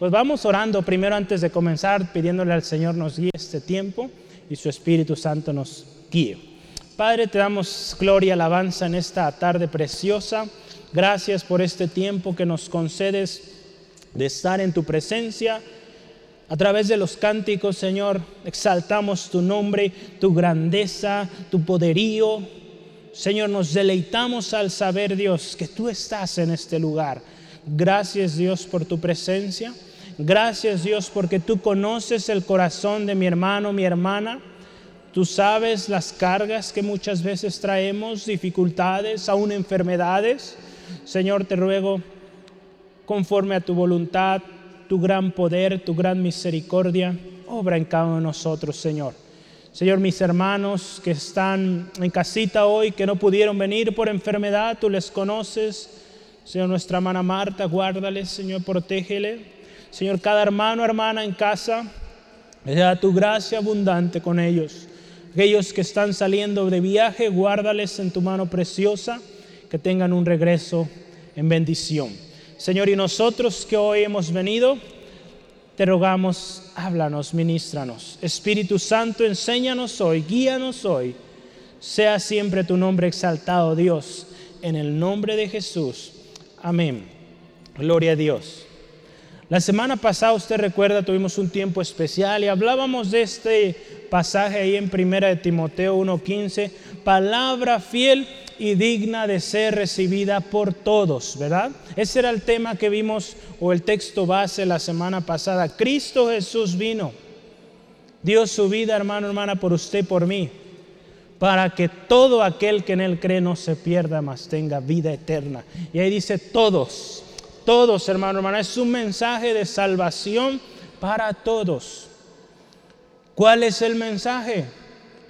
Pues vamos orando primero antes de comenzar, pidiéndole al Señor nos guíe este tiempo y su Espíritu Santo nos guíe. Padre, te damos gloria y alabanza en esta tarde preciosa. Gracias por este tiempo que nos concedes de estar en tu presencia. A través de los cánticos, Señor, exaltamos tu nombre, tu grandeza, tu poderío. Señor, nos deleitamos al saber, Dios, que tú estás en este lugar. Gracias, Dios, por tu presencia. Gracias Dios porque tú conoces el corazón de mi hermano, mi hermana. Tú sabes las cargas que muchas veces traemos, dificultades, aún enfermedades. Señor, te ruego, conforme a tu voluntad, tu gran poder, tu gran misericordia, obra en cada uno de nosotros, Señor. Señor, mis hermanos que están en casita hoy, que no pudieron venir por enfermedad, tú les conoces. Señor, nuestra hermana Marta, guárdales, Señor, protégele. Señor, cada hermano, hermana en casa, da tu gracia abundante con ellos. Aquellos que están saliendo de viaje, guárdales en tu mano preciosa, que tengan un regreso en bendición. Señor, y nosotros que hoy hemos venido, te rogamos, háblanos, ministranos. Espíritu Santo, enséñanos hoy, guíanos hoy. Sea siempre tu nombre exaltado, Dios, en el nombre de Jesús. Amén. Gloria a Dios. La semana pasada, usted recuerda, tuvimos un tiempo especial y hablábamos de este pasaje ahí en Primera de Timoteo 1:15, palabra fiel y digna de ser recibida por todos, ¿verdad? Ese era el tema que vimos o el texto base la semana pasada. Cristo Jesús vino, dio su vida, hermano, hermana, por usted por mí, para que todo aquel que en él cree no se pierda, mas tenga vida eterna. Y ahí dice todos todos, hermano, hermana. Es un mensaje de salvación para todos. ¿Cuál es el mensaje?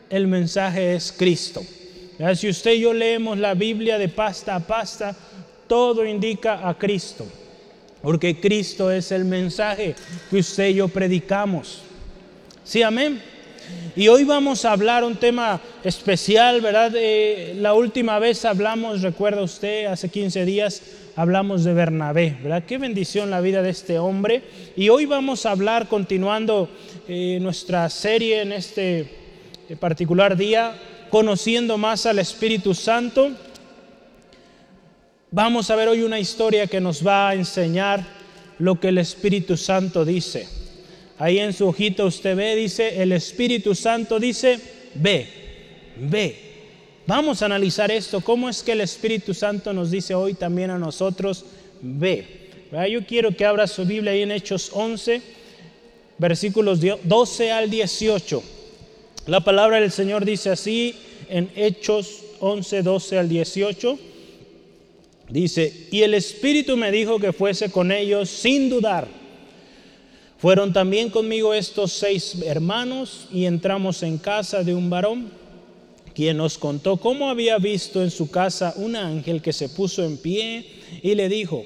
El mensaje es Cristo. Si usted y yo leemos la Biblia de pasta a pasta, todo indica a Cristo. Porque Cristo es el mensaje que usted y yo predicamos. Sí, amén. Y hoy vamos a hablar un tema especial, ¿verdad? Eh, la última vez hablamos, recuerda usted, hace 15 días, hablamos de Bernabé, ¿verdad? Qué bendición la vida de este hombre. Y hoy vamos a hablar, continuando eh, nuestra serie en este eh, particular día, conociendo más al Espíritu Santo. Vamos a ver hoy una historia que nos va a enseñar lo que el Espíritu Santo dice. Ahí en su hojita usted ve, dice, el Espíritu Santo dice, ve, ve. Vamos a analizar esto, cómo es que el Espíritu Santo nos dice hoy también a nosotros, ve. Yo quiero que abra su Biblia ahí en Hechos 11, versículos 12 al 18. La palabra del Señor dice así en Hechos 11, 12 al 18. Dice, y el Espíritu me dijo que fuese con ellos sin dudar. Fueron también conmigo estos seis hermanos y entramos en casa de un varón quien nos contó cómo había visto en su casa un ángel que se puso en pie y le dijo,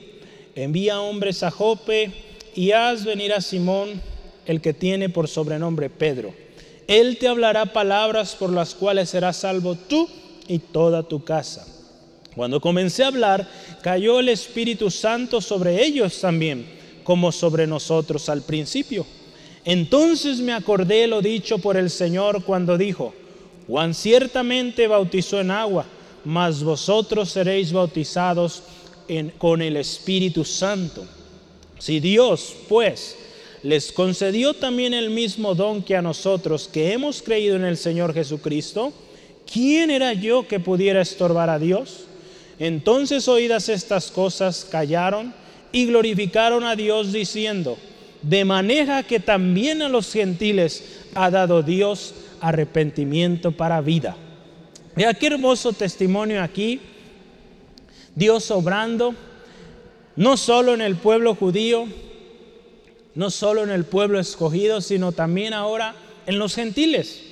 envía hombres a Jope y haz venir a Simón, el que tiene por sobrenombre Pedro. Él te hablará palabras por las cuales serás salvo tú y toda tu casa. Cuando comencé a hablar, cayó el Espíritu Santo sobre ellos también, como sobre nosotros al principio. Entonces me acordé lo dicho por el Señor cuando dijo, Juan ciertamente bautizó en agua, mas vosotros seréis bautizados con el Espíritu Santo. Si Dios, pues, les concedió también el mismo don que a nosotros que hemos creído en el Señor Jesucristo, ¿quién era yo que pudiera estorbar a Dios? Entonces oídas estas cosas, callaron y glorificaron a Dios diciendo, de manera que también a los gentiles ha dado Dios arrepentimiento para vida. Mira qué hermoso testimonio aquí. Dios obrando, no solo en el pueblo judío, no solo en el pueblo escogido, sino también ahora en los gentiles.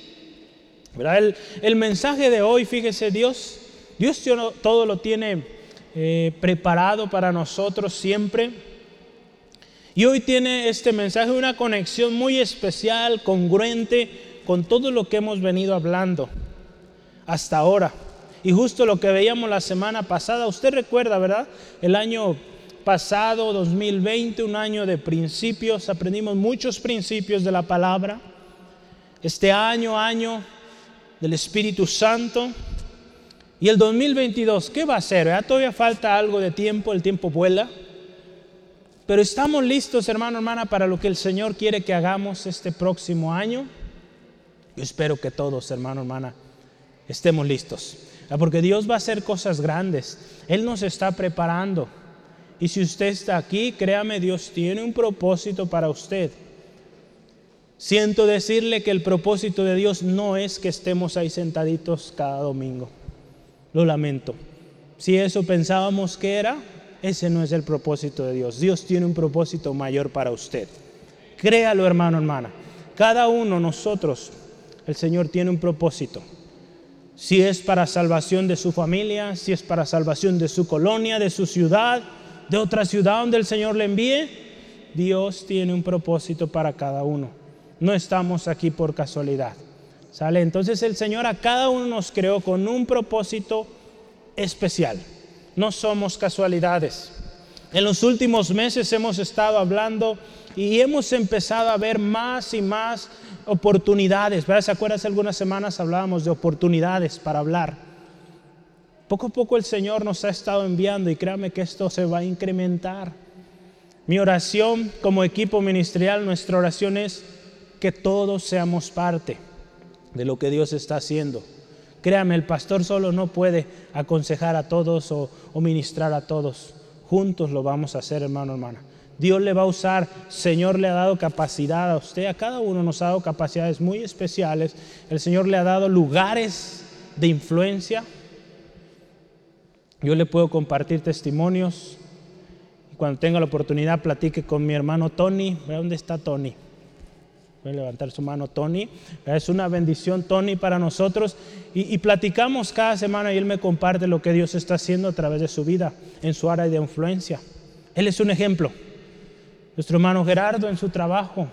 El, el, mensaje de hoy, fíjese, Dios, Dios todo lo tiene eh, preparado para nosotros siempre. Y hoy tiene este mensaje una conexión muy especial, congruente con todo lo que hemos venido hablando hasta ahora. Y justo lo que veíamos la semana pasada, usted recuerda, ¿verdad? El año pasado, 2020, un año de principios, aprendimos muchos principios de la palabra. Este año, año del Espíritu Santo. Y el 2022, ¿qué va a ser? ¿Ya todavía falta algo de tiempo, el tiempo vuela. Pero estamos listos, hermano, hermana, para lo que el Señor quiere que hagamos este próximo año. Yo espero que todos, hermano, hermana, estemos listos. Porque Dios va a hacer cosas grandes. Él nos está preparando. Y si usted está aquí, créame, Dios tiene un propósito para usted. Siento decirle que el propósito de Dios no es que estemos ahí sentaditos cada domingo. Lo lamento. Si eso pensábamos que era, ese no es el propósito de Dios. Dios tiene un propósito mayor para usted. Créalo, hermano, hermana. Cada uno nosotros, el Señor tiene un propósito. Si es para salvación de su familia, si es para salvación de su colonia, de su ciudad, de otra ciudad donde el Señor le envíe, Dios tiene un propósito para cada uno. No estamos aquí por casualidad. ¿Sale? Entonces el Señor a cada uno nos creó con un propósito especial no somos casualidades. En los últimos meses hemos estado hablando y hemos empezado a ver más y más oportunidades. ¿verdad? ¿Se acuerdan? Algunas semanas hablábamos de oportunidades para hablar. Poco a poco el Señor nos ha estado enviando y créame que esto se va a incrementar. Mi oración como equipo ministerial, nuestra oración es que todos seamos parte de lo que Dios está haciendo. Créame, el pastor solo no puede aconsejar a todos o, ministrar a todos. Juntos lo vamos a hacer, hermano, hermana. Dios le va a usar, Señor le ha dado capacidad a usted, a cada uno nos ha dado capacidades muy especiales. El Señor le ha dado lugares de influencia. Yo le puedo compartir testimonios. Cuando tenga la oportunidad, platique con mi hermano Tony. ¿Dónde está Tony? Voy a levantar su mano Tony. Es una bendición Tony para nosotros. Y, platicamos cada semana y él me comparte lo que Dios está haciendo a través de su vida, en su área de influencia. Él es un ejemplo. Nuestro hermano Gerardo en su trabajo.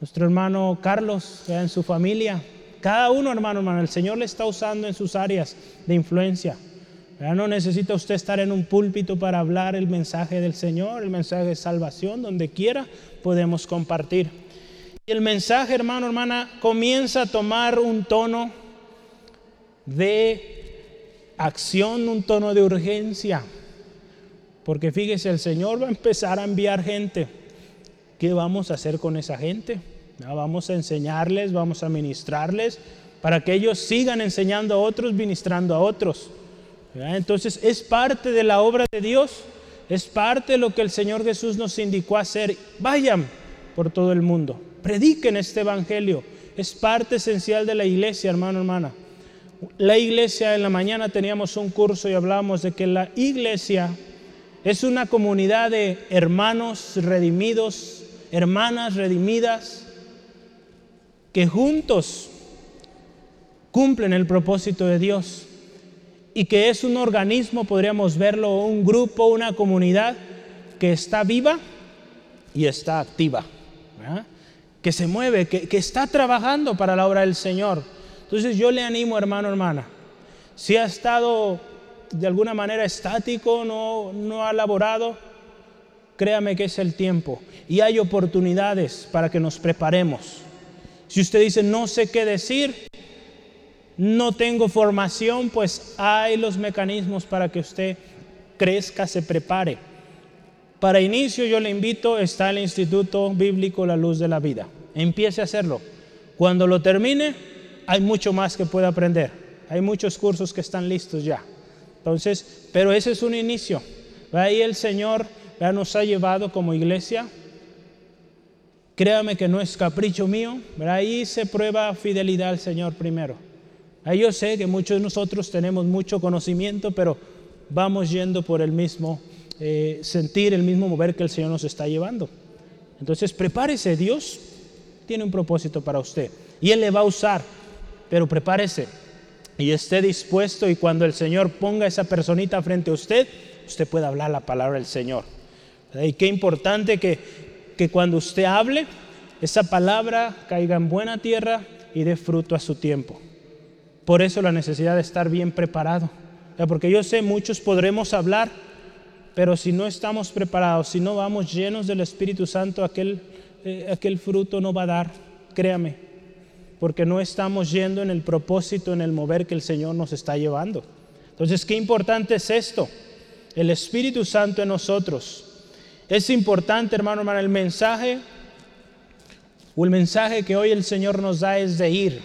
Nuestro hermano Carlos en su familia. Cada uno, hermano, hermano, el Señor le está usando en sus áreas de influencia. No necesita usted estar en un púlpito para hablar el mensaje del Señor, el mensaje de salvación, donde quiera podemos compartir. Y el mensaje, hermano, hermana, comienza a tomar un tono de acción, un tono de urgencia. Porque fíjese, el Señor va a empezar a enviar gente. ¿Qué vamos a hacer con esa gente? Vamos a enseñarles, vamos a ministrarles, para que ellos sigan enseñando a otros, ministrando a otros. Entonces es parte de la obra de Dios, es parte de lo que el Señor Jesús nos indicó hacer. Vayan por todo el mundo prediquen este evangelio. Es parte esencial de la iglesia, hermano, hermana. La iglesia en la mañana teníamos un curso y hablábamos de que la iglesia es una comunidad de hermanos redimidos, hermanas redimidas, que juntos cumplen el propósito de Dios y que es un organismo, podríamos verlo, un grupo, una comunidad que está viva y está activa que se mueve, que, está trabajando para la obra del Señor. Entonces yo le animo, hermano, hermana, si ha estado de alguna manera estático, no, no ha laborado, créame que es el tiempo y hay oportunidades para que nos preparemos. Si usted dice, no sé qué decir, no tengo formación, pues hay los mecanismos para que usted crezca, se prepare. Para inicio yo le invito, está el Instituto Bíblico La Luz de la Vida empiece a hacerlo. Cuando lo termine, hay mucho más que puede aprender. Hay muchos cursos que están listos ya. Entonces, pero ese es un inicio. Ahí el Señor ya nos ha llevado como iglesia. Créame que no es capricho mío. Ahí se prueba fidelidad al Señor primero. Ahí yo sé que muchos de nosotros tenemos mucho conocimiento, pero vamos yendo por el mismo eh, sentir, el mismo mover que el Señor nos está llevando. Entonces, prepárese Dios tiene un propósito para usted y Él le va a usar, pero prepárese y esté dispuesto y cuando el Señor ponga esa personita frente a usted, usted pueda hablar la palabra del Señor. Y qué importante que, que cuando usted hable, esa palabra caiga en buena tierra y dé fruto a su tiempo. Por eso la necesidad de estar bien preparado. Porque yo sé, muchos podremos hablar, Pero si no estamos preparados, si no vamos llenos del Espíritu Santo, aquel, eh, aquel fruto no va a dar, créame, porque no estamos yendo en el propósito, en el mover que el Señor nos está llevando. Entonces, qué importante es esto, el Espíritu Santo en nosotros. Es importante, hermano, hermano, el mensaje o el mensaje que hoy el Señor nos da es de ir.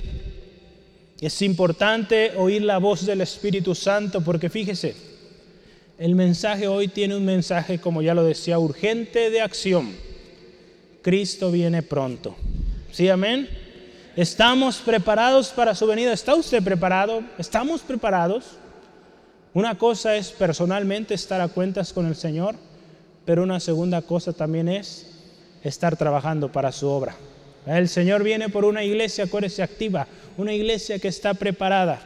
Es importante oír la voz del Espíritu Santo porque fíjese, el mensaje hoy tiene un mensaje, como ya lo decía, urgente de acción. Cristo viene pronto. ¿Sí, amén? ¿Estamos preparados para su venida? ¿Está usted preparado? ¿Estamos preparados? Una cosa es personalmente estar a cuentas con el Señor, pero una segunda cosa también es estar trabajando para su obra. El Señor viene por una iglesia, acuérdese, activa, una iglesia que está preparada.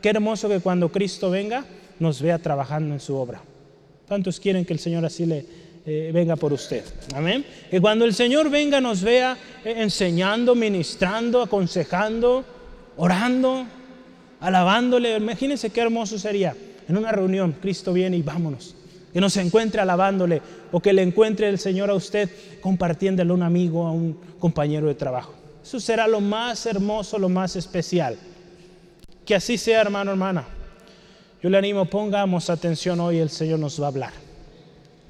Qué hermoso que cuando Cristo venga nos vea trabajando en su obra. ¿Cuántos quieren que el Señor así le eh, venga por usted? Amén. Que cuando el Señor venga nos vea eh, enseñando, ministrando, aconsejando, orando, alabándole. Imagínense qué hermoso sería. En una reunión, Cristo viene y vámonos que nos encuentre alabándole o que le encuentre el Señor a usted compartiéndole a un amigo, a un compañero de trabajo. Eso será lo más hermoso, lo más especial. Que así sea, hermano, hermana. Yo le animo, pongamos atención hoy, el Señor nos va a hablar.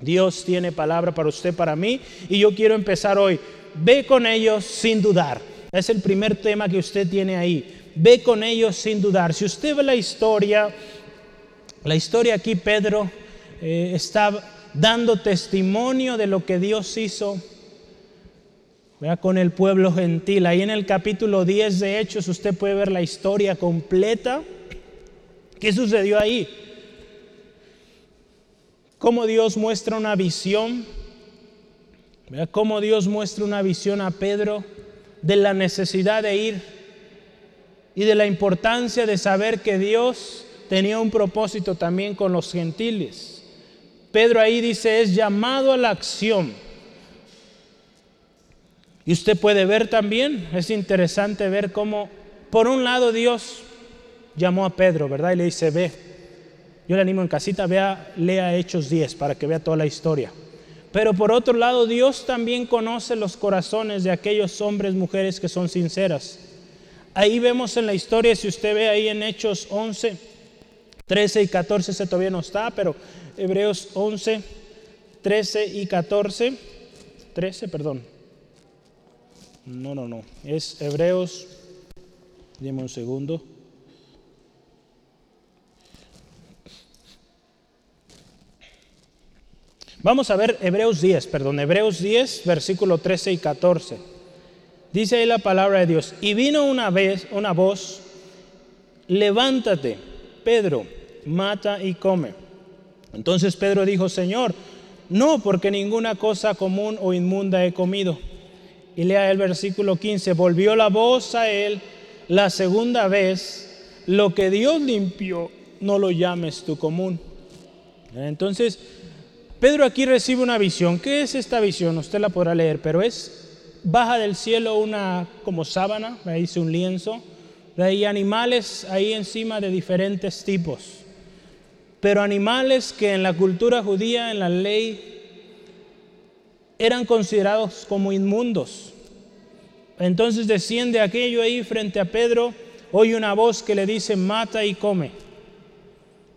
Dios tiene palabra para usted, para mí, y yo quiero empezar hoy. Ve con ellos sin dudar. Es el primer tema que usted tiene ahí. Ve con ellos sin dudar. Si usted ve la historia, la historia aquí, Pedro eh, está dando testimonio de lo que Dios hizo con el pueblo gentil. Ahí en el capítulo 10 de Hechos usted puede ver la historia completa. ¿Qué sucedió ahí? Cómo Dios muestra una visión. Cómo Dios muestra una visión a Pedro de la necesidad de ir y de la importancia de saber que Dios tenía un propósito también con los gentiles. Pedro ahí dice es llamado a la acción. Y usted puede ver también, es interesante ver cómo, por un lado Dios llamó a Pedro, ¿verdad? Y le dice, ve. Yo le animo en casita, vea, lea Hechos 10 para que vea toda la historia. Pero por otro lado, Dios también conoce los corazones de aquellos hombres, mujeres que son sinceras. Ahí vemos en la historia, si usted ve ahí en Hechos 11, 13 y 14, ese todavía no está, pero Hebreos 11, 13 y 14. 13, perdón. No, no, no. Es Hebreos. Dime un segundo. Vamos a ver Hebreos 10, perdón, Hebreos 10, versículo 13 y 14. Dice ahí la palabra de Dios. Y vino una vez una voz, levántate, Pedro, mata y come. Entonces Pedro dijo, Señor, no, porque ninguna cosa común o inmunda he comido. Y lea el versículo 15, volvió la voz a él la segunda vez, lo que Dios limpió, no lo llames tu común. Entonces, Pedro aquí recibe una visión. ¿Qué es esta visión? Usted la podrá leer, pero es baja del cielo una como sábana, ahí dice un lienzo, hay animales ahí encima de diferentes tipos pero animales que en la cultura judía, en la ley, eran considerados como inmundos. Entonces desciende aquello ahí frente a Pedro, oye una voz que le dice, mata y come.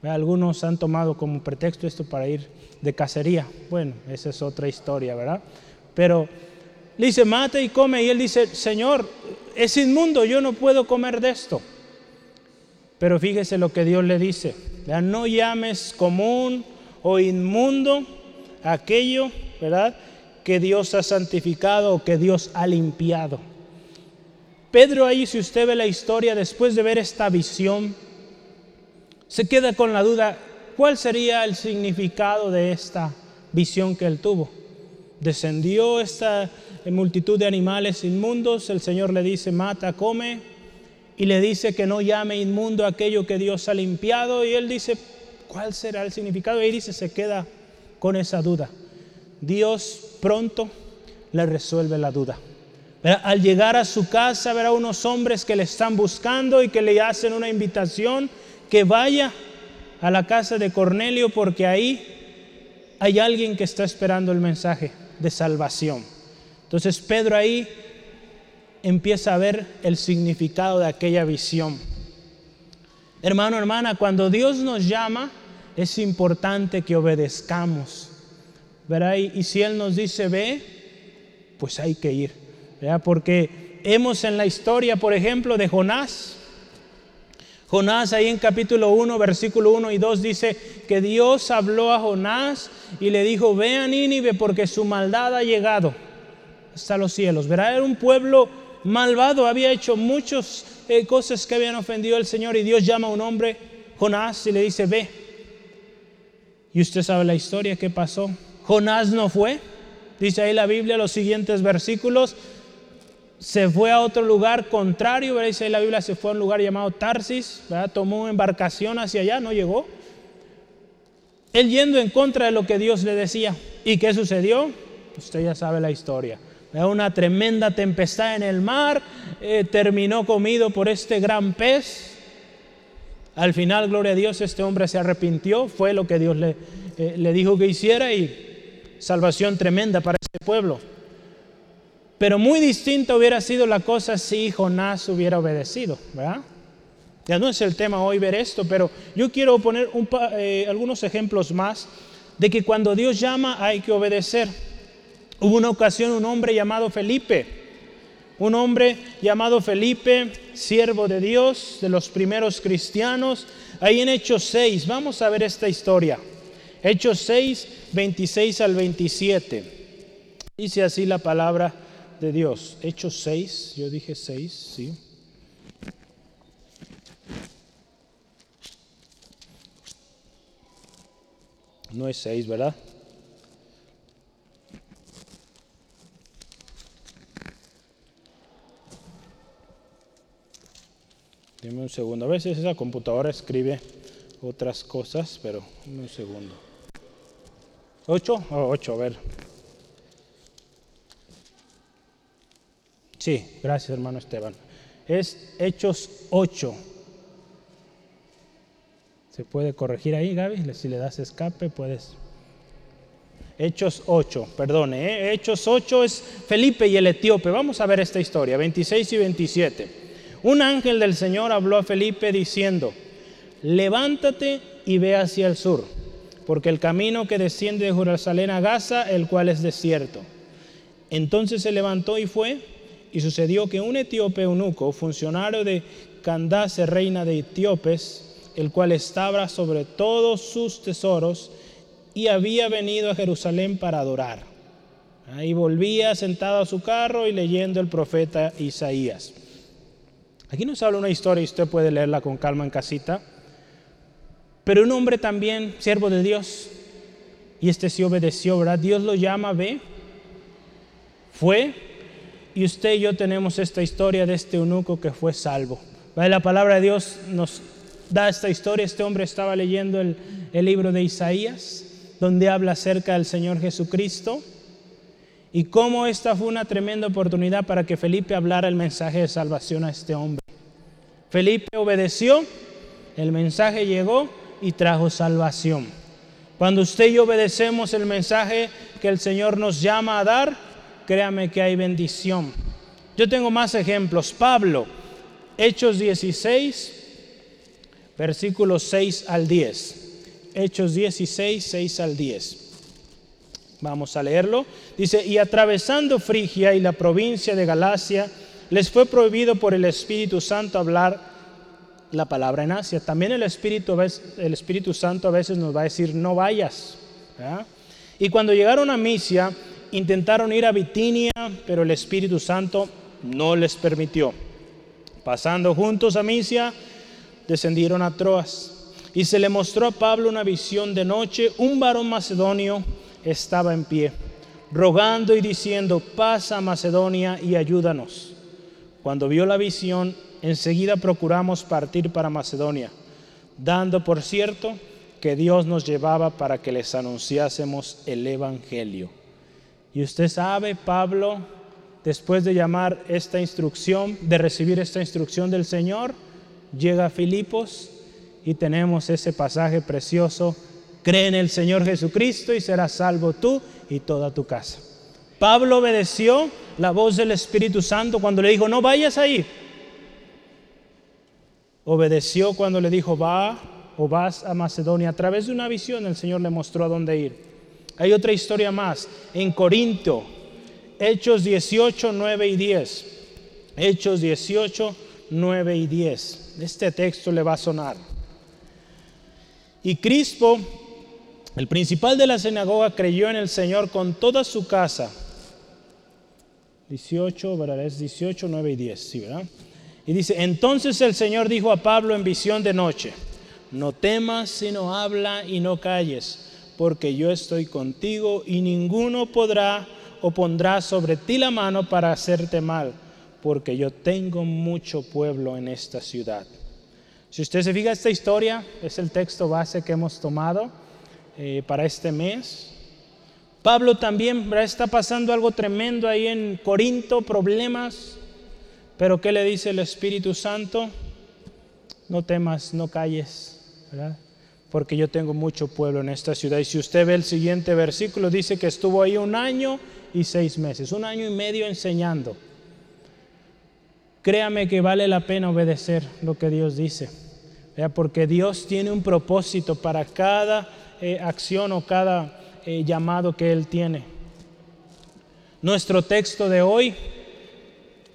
Algunos han tomado como pretexto esto para ir de cacería. Bueno, esa es otra historia, ¿verdad? Pero le dice, mata y come. Y él dice, Señor, es inmundo, yo no puedo comer de esto. Pero fíjese lo que Dios le dice. No llames común o inmundo aquello, ¿verdad? Que Dios ha santificado o que Dios ha limpiado. Pedro ahí, si usted ve la historia, después de ver esta visión, se queda con la duda, ¿cuál sería el significado de esta visión que él tuvo? Descendió esta multitud de animales inmundos, el Señor le dice, mata, come, y le dice que no llame inmundo aquello que Dios ha limpiado y él dice, ¿cuál será el significado? Y dice, se queda con esa duda. Dios pronto le resuelve la duda. Al llegar a su casa verá unos hombres que le están buscando y que le hacen una invitación que vaya a la casa de Cornelio porque ahí hay alguien que está esperando el mensaje de salvación. Entonces Pedro ahí empieza a ver el significado de aquella visión. Hermano, hermana, cuando Dios nos llama, es importante que obedezcamos. ¿verdad? Y, si Él nos dice ve, pues hay que ir. ¿verdad? Porque hemos en la historia, por ejemplo, de Jonás. Jonás ahí en capítulo 1, versículo 1 y 2 dice que Dios habló a Jonás y le dijo, ve a Nínive porque su maldad ha llegado hasta los cielos. ¿verdad? Era un pueblo malvado, había hecho muchas eh, cosas que habían ofendido al Señor y Dios llama a un hombre, Jonás, y le dice, ve. Y usted sabe la historia, ¿qué pasó? Jonás no fue, dice ahí la Biblia, los siguientes versículos, se fue a otro lugar contrario, dice ahí la Biblia, se fue a un lugar llamado Tarsis, tomó una embarcación hacia allá, no llegó. Él yendo en contra de lo que Dios le decía. ¿Y qué sucedió? Usted ya sabe la historia una tremenda tempestad en el mar, eh, terminó comido por este gran pez. Al final, gloria a Dios, este hombre se arrepintió, fue lo que Dios le, eh, le dijo que hiciera y salvación tremenda para este pueblo. Pero muy distinta hubiera sido la cosa si Jonás hubiera obedecido, ¿verdad? Ya no es el tema hoy ver esto, pero yo quiero poner eh, algunos ejemplos más de que cuando Dios llama hay que obedecer. Hubo una ocasión un hombre llamado Felipe, un hombre llamado Felipe, siervo de Dios, de los primeros cristianos, ahí en Hechos 6, vamos a ver esta historia. Hechos 6, 26 al 27. Dice así la palabra de Dios. Hechos 6, yo dije 6, sí. No es 6, ¿verdad? Dime un segundo. A veces esa computadora escribe otras cosas, pero un segundo. ¿Ocho? Oh, ocho, a ver. Sí, gracias hermano Esteban. Es Hechos 8. ¿Se puede corregir ahí, Gaby? Si le das escape, puedes. Hechos 8, perdone. ¿eh? Hechos 8 es Felipe y el etíope. Vamos a ver esta historia, 26 y 27. Un ángel del Señor habló a Felipe diciendo, levántate y ve hacia el sur, porque el camino que desciende de Jerusalén a Gaza, el cual es desierto. Entonces se levantó y fue, y sucedió que un etíope eunuco, funcionario de Candace, reina de etíopes, el cual estaba sobre todos sus tesoros, y había venido a Jerusalén para adorar. Ahí volvía sentado a su carro y leyendo el profeta Isaías. Aquí nos habla una historia y usted puede leerla con calma en casita. Pero un hombre también, siervo de Dios, y este sí obedeció, ¿verdad? Dios lo llama, ve, fue, y usted y yo tenemos esta historia de este eunuco que fue salvo. La palabra de Dios nos da esta historia. Este hombre estaba leyendo el, el libro de Isaías, donde habla acerca del Señor Jesucristo y cómo esta fue una tremenda oportunidad para que Felipe hablara el mensaje de salvación a este hombre. Felipe obedeció, el mensaje llegó y trajo salvación. Cuando usted y yo obedecemos el mensaje que el Señor nos llama a dar, créame que hay bendición. Yo tengo más ejemplos. Pablo, Hechos 16, versículos 6 al 10. Hechos 16, 6 al 10. Vamos a leerlo. Dice, y atravesando Frigia y la provincia de Galacia, les fue prohibido por el Espíritu Santo hablar la palabra en Asia. También el Espíritu, el Espíritu Santo a veces nos va a decir, no vayas. Y cuando llegaron a Misia, intentaron ir a Bitinia, pero el Espíritu Santo no les permitió. Pasando juntos a Misia, descendieron a Troas. Y se le mostró a Pablo una visión de noche. Un varón macedonio estaba en pie, rogando y diciendo, pasa a Macedonia y ayúdanos. Cuando vio la visión, enseguida procuramos partir para Macedonia, dando por cierto que Dios nos llevaba para que les anunciásemos el Evangelio. Y usted sabe, Pablo, después de llamar esta instrucción, de recibir esta instrucción del Señor, llega a Filipos y tenemos ese pasaje precioso Cree en el Señor Jesucristo y serás salvo tú y toda tu casa. Pablo obedeció la voz del Espíritu Santo cuando le dijo, no vayas ahí. Obedeció cuando le dijo, va o vas a Macedonia. A través de una visión el Señor le mostró a dónde ir. Hay otra historia más. En Corinto, Hechos 18, 9 y 10. Hechos 18, 9 y 10. Este texto le va a sonar. Y Crispo, el principal de la sinagoga, creyó en el Señor con toda su casa. 18, ¿verdad? Es 18, 9 y 10, sí, ¿verdad? Y dice, entonces el Señor dijo a Pablo en visión de noche, no temas, sino habla y no calles, porque yo estoy contigo y ninguno podrá o pondrá sobre ti la mano para hacerte mal, porque yo tengo mucho pueblo en esta ciudad. Si usted se fija, esta historia es el texto base que hemos tomado eh, para este mes. Pablo también está pasando algo tremendo ahí en Corinto, problemas, pero ¿qué le dice el Espíritu Santo? No temas, no calles, ¿verdad? Porque yo tengo mucho pueblo en esta ciudad. Y si usted ve el siguiente versículo, dice que estuvo ahí un año y seis meses, un año y medio enseñando. Créame que vale la pena obedecer lo que Dios dice, porque Dios tiene un propósito para cada eh, acción o cada eh, llamado que Él tiene. Nuestro texto de hoy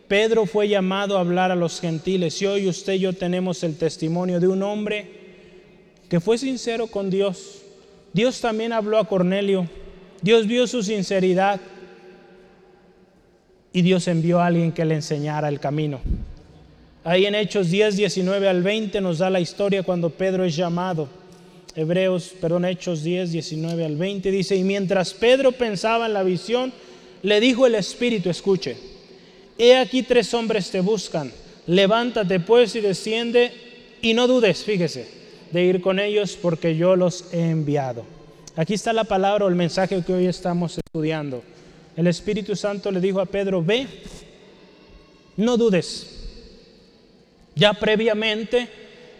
Pedro fue llamado a hablar a los gentiles y hoy usted y yo tenemos el testimonio de un hombre que fue sincero con Dios. Dios también habló a Cornelio. Dios vio su sinceridad y Dios envió a alguien que le enseñara el camino. Ahí en Hechos 10, 19 al 20 nos da la historia cuando Pedro es llamado. Hebreos, perdón, Hechos 10, 19 al 20 dice, y mientras Pedro pensaba en la visión, le dijo el Espíritu, escuche, he aquí tres hombres te buscan, levántate pues y desciende y no dudes, fíjese, de ir con ellos porque yo los he enviado. Aquí está la palabra o el mensaje que hoy estamos estudiando. El Espíritu Santo le dijo a Pedro, ve, no dudes. Ya previamente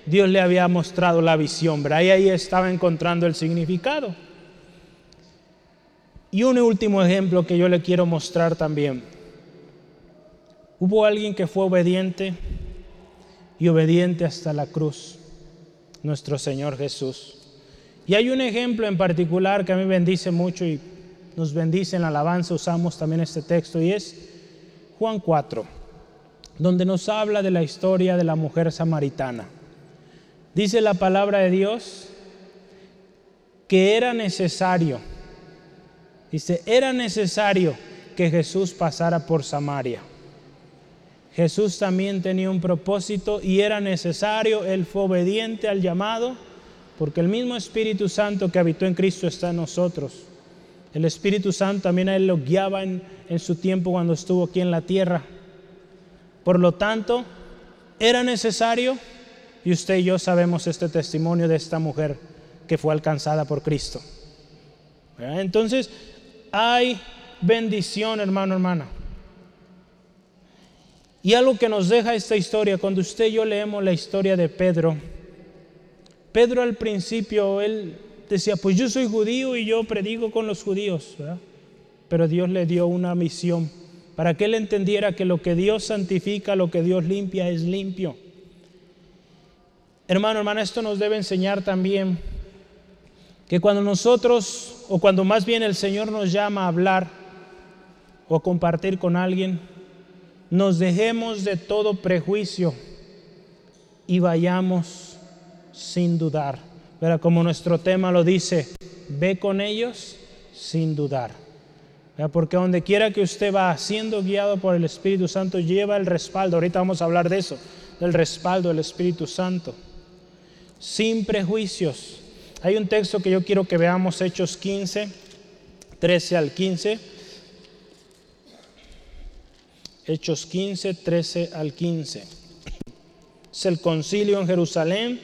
Dios le había mostrado la visión, y ahí estaba encontrando el significado. Y un último ejemplo que yo le quiero mostrar también. Hubo alguien que fue obediente y obediente hasta la cruz, nuestro Señor Jesús. Y hay un ejemplo en particular que a mí bendice mucho y nos bendice en la alabanza, usamos también este texto, y es Juan 4, donde nos habla de la historia de la mujer samaritana. Dice la palabra de Dios que era necesario, dice, era necesario que Jesús pasara por Samaria. Jesús también tenía un propósito y era necesario, Él fue obediente al llamado, porque el mismo Espíritu Santo que habitó en Cristo está en nosotros. El Espíritu Santo también a Él lo guiaba en, en su tiempo cuando estuvo aquí en la tierra. Por lo tanto, era necesario, y usted y yo sabemos este testimonio de esta mujer que fue alcanzada por Cristo. Entonces, hay bendición, hermano, hermana. Y algo que nos deja esta historia, cuando usted y yo leemos la historia de Pedro, Pedro al principio, él decía, pues yo soy judío y yo predico con los judíos, pero Dios le dio una misión para que él entendiera que lo que Dios santifica, lo que Dios limpia es limpio. Hermano, hermana, esto nos debe enseñar también que cuando nosotros, o cuando más bien el Señor nos llama a hablar o a compartir con alguien, nos dejemos de todo prejuicio y vayamos sin dudar. Pero como nuestro tema lo dice, ve con ellos sin dudar. Porque donde quiera que usted va siendo guiado por el Espíritu Santo, lleva el respaldo. Ahorita vamos a hablar de eso, del respaldo del Espíritu Santo. Sin prejuicios. Hay un texto que yo quiero que veamos, Hechos 15, 13 al 15 Hechos 15, 13 al 15. Es el concilio en Jerusalén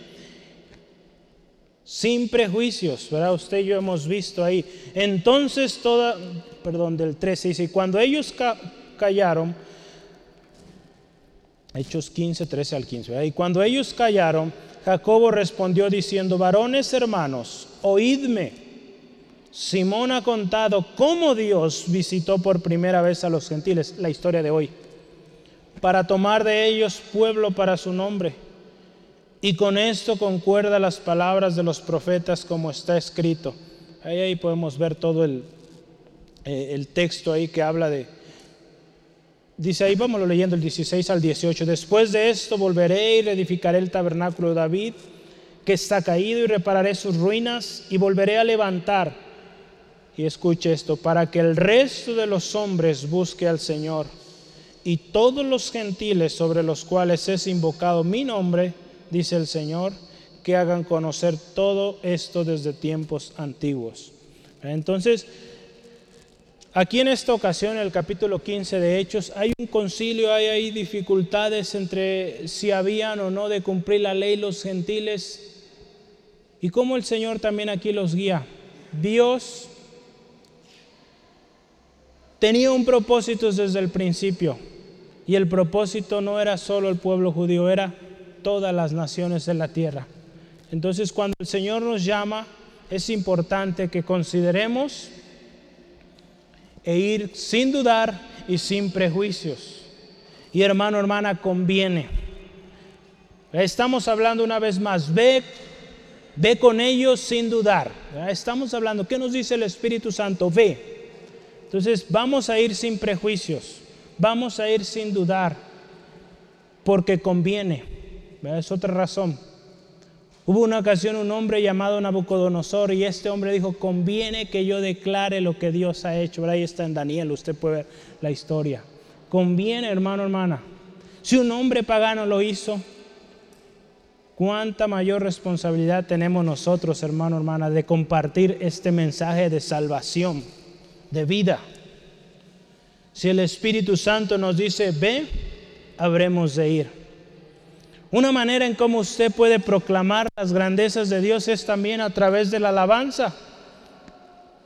sin prejuicios, ¿verdad? Usted y yo hemos visto ahí. Entonces toda, perdón, del 13 dice, cuando ellos callaron, Hechos 15, 13 al 15, ¿verdad? Y cuando ellos callaron, Jacobo respondió diciendo, varones hermanos, oídme. Simón ha contado cómo Dios visitó por primera vez a los gentiles, la historia de hoy, para tomar de ellos pueblo para su nombre. Y con esto concuerda las palabras de los profetas como está escrito. Ahí, ahí podemos ver todo el, eh, el texto ahí que habla de, Dice ahí, vamos leyendo el 16 al 18. Después de esto volveré y reedificaré el tabernáculo de David, que está caído, y repararé sus ruinas, y volveré a levantar. Y escuche esto, para que el resto de los hombres busque al Señor, y todos los gentiles sobre los cuales es invocado mi nombre, dice el Señor, que hagan conocer todo esto desde tiempos antiguos. Entonces, Aquí en esta ocasión, en el capítulo 15 de Hechos, hay un concilio, hay, hay dificultades entre si habían o no de cumplir la ley los gentiles y cómo el Señor también aquí los guía. Dios tenía un propósito desde el principio y el propósito no era solo el pueblo judío, era todas las naciones de la tierra. Entonces cuando el Señor nos llama, es importante que consideremos e ir sin dudar y sin prejuicios. Y hermano, hermana, conviene. Estamos hablando una vez más, ve, ve con ellos sin dudar. Estamos hablando, ¿qué nos dice el Espíritu Santo? Ve. Entonces vamos a ir sin prejuicios, vamos a ir sin dudar, porque conviene. Es otra razón. Hubo una ocasión un hombre llamado Nabucodonosor y este hombre dijo, conviene que yo declare lo que Dios ha hecho. Ahí está en Daniel, usted puede ver la historia. Conviene, hermano, hermana. Si un hombre pagano lo hizo, cuánta mayor responsabilidad tenemos nosotros, hermano, hermana, de compartir este mensaje de salvación, de vida. Si el Espíritu Santo nos dice, ve, habremos de ir. Una manera en cómo usted puede proclamar las grandezas de Dios es también a través de la alabanza.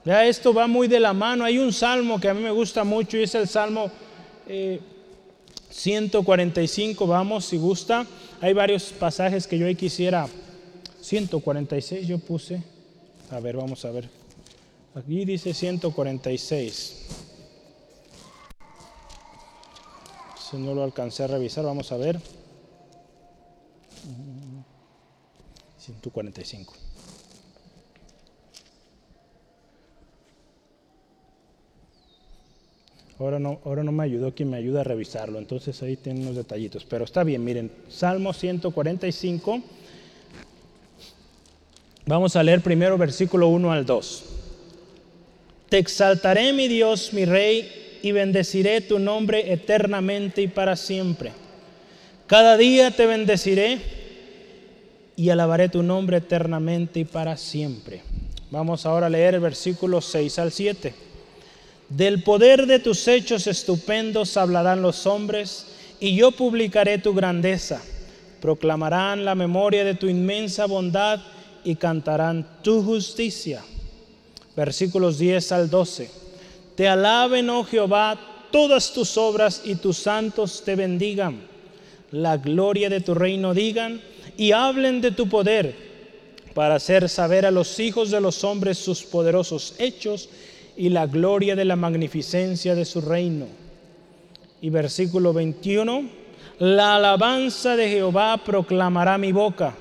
Ya esto va muy de la mano. Hay un salmo que a mí me gusta mucho y es el salmo 145. Eh, Vamos, si gusta. Hay varios pasajes que yo ahí quisiera. 146 yo puse. A ver, vamos a ver. Aquí dice 146. Si no lo alcancé a revisar, vamos a ver. 145. Ahora no, ahora no me ayudó quien me ayuda a revisarlo, entonces ahí tiene unos detallitos. Pero está bien, miren, Salmo 145. Vamos a leer primero versículo 1 al 2. Te exaltaré, mi Dios, mi Rey, y bendeciré tu nombre eternamente y para siempre. Cada día te bendeciré y alabaré tu nombre eternamente y para siempre. Vamos ahora a leer el versículo 6 al 7. Del poder de tus hechos estupendos hablarán los hombres, y yo publicaré tu grandeza. Proclamarán la memoria de tu inmensa bondad y cantarán tu justicia. Versículos 10 al 12. Te alaben, oh Jehová, todas tus obras y tus santos te bendigan. La gloria de tu reino digan y hablen de tu poder para hacer saber a los hijos de los hombres sus poderosos hechos y la gloria de la magnificencia de su reino. Y versículo 21, la alabanza de Jehová proclamará mi boca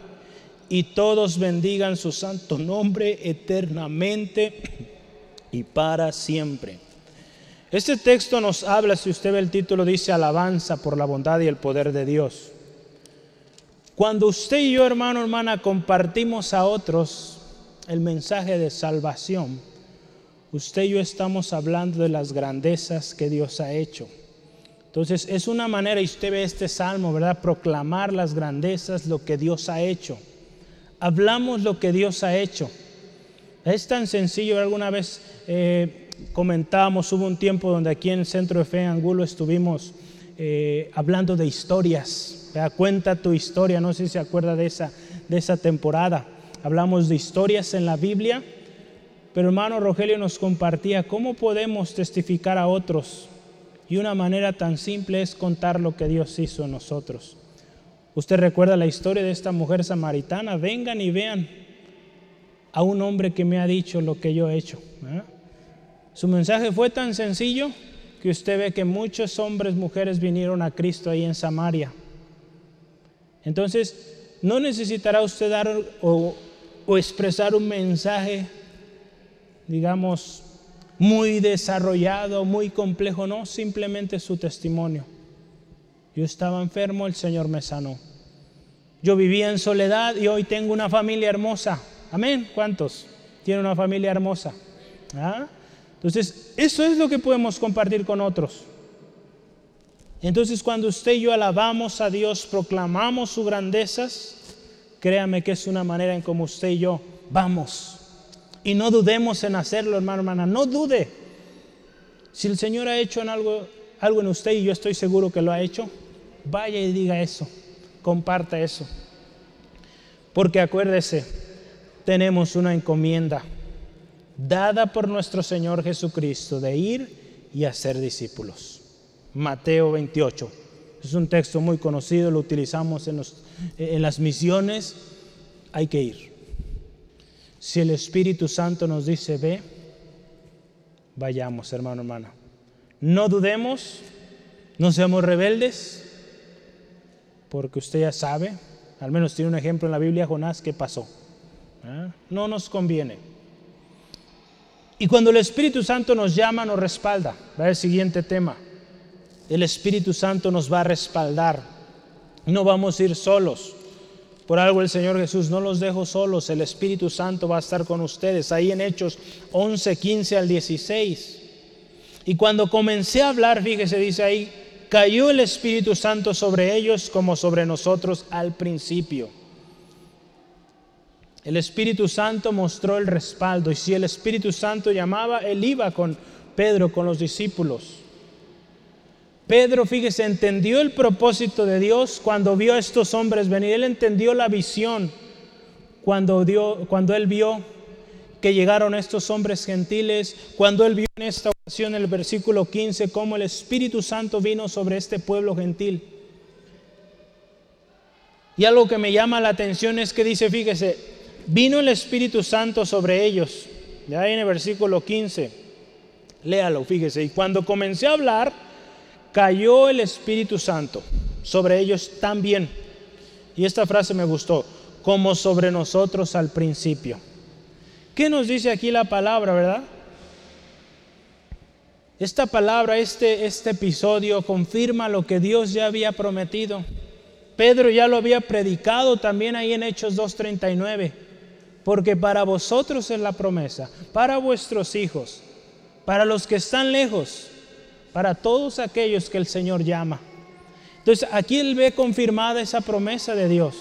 y todos bendigan su santo nombre eternamente y para siempre. Este texto nos habla, si usted ve el título, dice alabanza por la bondad y el poder de Dios. Cuando usted y yo, hermano, hermana, compartimos a otros el mensaje de salvación, usted y yo estamos hablando de las grandezas que Dios ha hecho. Entonces es una manera, y usted ve este salmo, ¿verdad? Proclamar las grandezas, lo que Dios ha hecho. Hablamos lo que Dios ha hecho. Es tan sencillo, alguna vez eh, comentábamos, hubo un tiempo donde aquí en el Centro de Fe en Angulo estuvimos eh, hablando de historias Cuenta tu historia, no sé si se acuerda de esa, de esa temporada. Hablamos de historias en la Biblia, pero hermano Rogelio nos compartía cómo podemos testificar a otros. Y una manera tan simple es contar lo que Dios hizo en nosotros. Usted recuerda la historia de esta mujer samaritana. Vengan y vean a un hombre que me ha dicho lo que yo he hecho. ¿eh? Su mensaje fue tan sencillo que usted ve que muchos hombres, mujeres vinieron a Cristo ahí en Samaria. Entonces, no necesitará usted dar o, o expresar un mensaje, digamos, muy desarrollado, muy complejo, no, simplemente su testimonio. Yo estaba enfermo, el Señor me sanó. Yo vivía en soledad y hoy tengo una familia hermosa. Amén. ¿Cuántos? Tiene una familia hermosa. ¿Ah? Entonces, eso es lo que podemos compartir con otros. Entonces, cuando usted y yo alabamos a Dios, proclamamos sus grandezas, créame que es una manera en como usted y yo vamos. Y no dudemos en hacerlo, hermano, hermana. No dude. Si el Señor ha hecho en algo, algo en usted y yo estoy seguro que lo ha hecho, vaya y diga eso comparta eso. Porque acuérdese, tenemos una encomienda dada por nuestro Señor Jesucristo de ir y hacer discípulos. Mateo 28. Es un texto muy conocido, lo utilizamos en, las misiones. Hay que ir. Si el Espíritu Santo nos dice, ve, vayamos, hermano, hermana. No dudemos, no seamos rebeldes, porque usted ya sabe, al menos tiene un ejemplo en la Biblia, Jonás, ¿qué pasó? ¿Ah? No nos conviene. Y cuando el Espíritu Santo nos llama, nos respalda. Va el siguiente tema. El Espíritu Santo nos va a respaldar. No vamos a ir solos. Por algo el Señor Jesús no los dejo solos. El Espíritu Santo va a estar con ustedes. Ahí en Hechos 11, 15 al 16. Y cuando comencé a hablar, fíjese, dice ahí, cayó el Espíritu Santo sobre ellos como sobre nosotros al principio. El Espíritu Santo mostró el respaldo y si el Espíritu Santo llamaba, él iba con Pedro, con los discípulos. Pedro, fíjese, entendió el propósito de Dios cuando vio a estos hombres venir. Él entendió la visión cuando, dio, cuando él vio que llegaron estos hombres gentiles, cuando él vio en esta ocasión el versículo 15 cómo el Espíritu Santo vino sobre este pueblo gentil. Y algo que me llama la atención es que dice, fíjese, vino el Espíritu Santo sobre ellos. Ya en el versículo 15, léalo, fíjese. Y cuando comencé a hablar, cayó el Espíritu Santo sobre ellos también. Y esta frase me gustó, como sobre nosotros al principio. ¿Qué nos dice aquí la palabra, verdad? Esta palabra, este, este episodio confirma lo que Dios ya había prometido. Pedro ya lo había predicado también ahí en Hechos 2.39. Porque para vosotros es la promesa, para vuestros hijos, para los que están lejos, para todos aquellos que el Señor llama. Entonces aquí él ve confirmada esa promesa de Dios.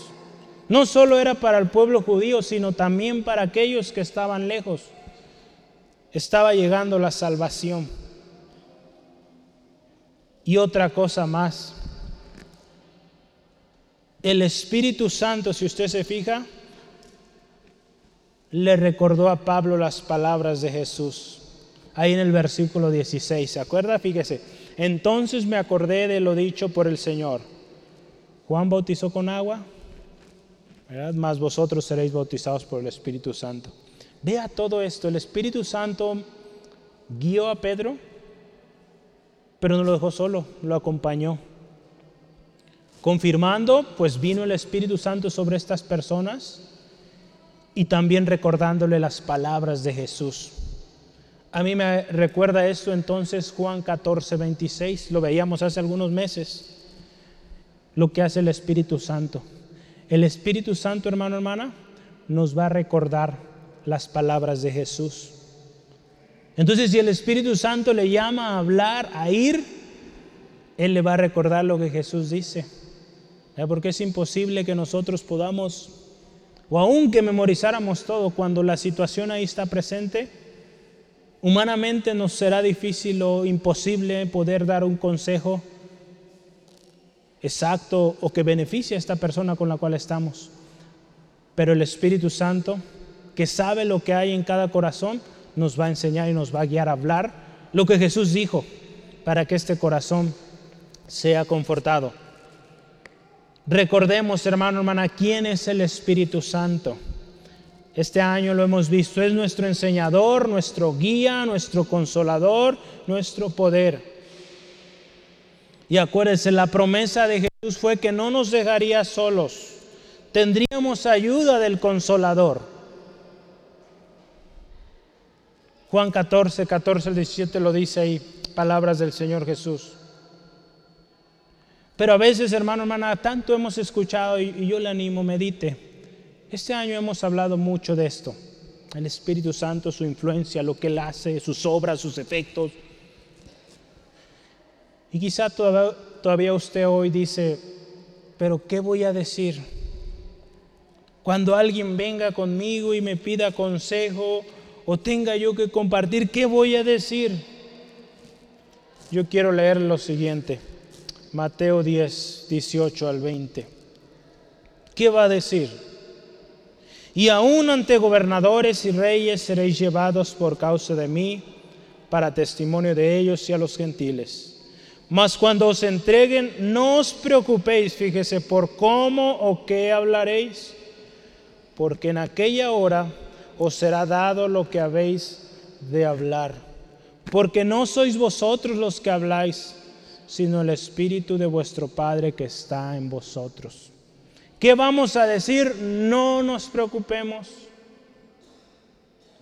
No solo era para el pueblo judío, sino también para aquellos que estaban lejos. Estaba llegando la salvación. Y otra cosa más. El Espíritu Santo, si usted se fija, le recordó a Pablo las palabras de Jesús. Ahí en el versículo 16, ¿se acuerda? Fíjese. Entonces me acordé de lo dicho por el Señor. Juan bautizó con agua, más vosotros seréis bautizados por el Espíritu Santo. Vea todo esto, el Espíritu Santo guió a Pedro, pero no lo dejó solo, lo acompañó. Confirmando, pues vino el Espíritu Santo sobre estas personas y también recordándole las palabras de Jesús. A mí me recuerda esto entonces Juan 14, 26, lo veíamos hace algunos meses, lo que hace el Espíritu Santo. El Espíritu Santo, hermano, hermana, nos va a recordar las palabras de Jesús. Entonces, si el Espíritu Santo le llama a hablar, a ir, Él le va a recordar lo que Jesús dice. Porque es imposible que nosotros podamos, o aun que memorizáramos todo, cuando la situación ahí está presente, humanamente nos será difícil o imposible poder dar un consejo exacto o que beneficie a esta persona con la cual estamos. Pero el Espíritu Santo, que sabe lo que hay en cada corazón, nos va a enseñar y nos va a guiar a hablar lo que Jesús dijo para que este corazón sea confortado. Recordemos, hermano, hermana, quién es el Espíritu Santo. Este año lo hemos visto, es nuestro enseñador, nuestro guía, nuestro consolador, nuestro poder. Y acuérdense, la promesa de Jesús fue que no nos dejaría solos, tendríamos ayuda del consolador. Juan 14, 14 al 17 lo dice ahí, palabras del Señor Jesús. Pero a veces, hermano, hermana, tanto hemos escuchado y, yo le animo, medite. Este año hemos hablado mucho de esto. El Espíritu Santo, su influencia, lo que Él hace, sus obras, sus efectos. Y quizá todavía, usted hoy dice, pero ¿qué voy a decir? Cuando alguien venga conmigo y me pida consejo o tenga yo que compartir, ¿qué voy a decir? Yo quiero leer lo siguiente. Mateo 10, 18 al 20. ¿Qué va a decir? Y aún ante gobernadores y reyes seréis llevados por causa de mí para testimonio de ellos y a los gentiles. Mas cuando os entreguen, no os preocupéis, fíjese, por cómo o qué hablaréis, porque en aquella hora os será dado lo que habéis de hablar. Porque no sois vosotros los que habláis, sino el Espíritu de vuestro Padre que está en vosotros. ¿Qué vamos a decir? No nos preocupemos.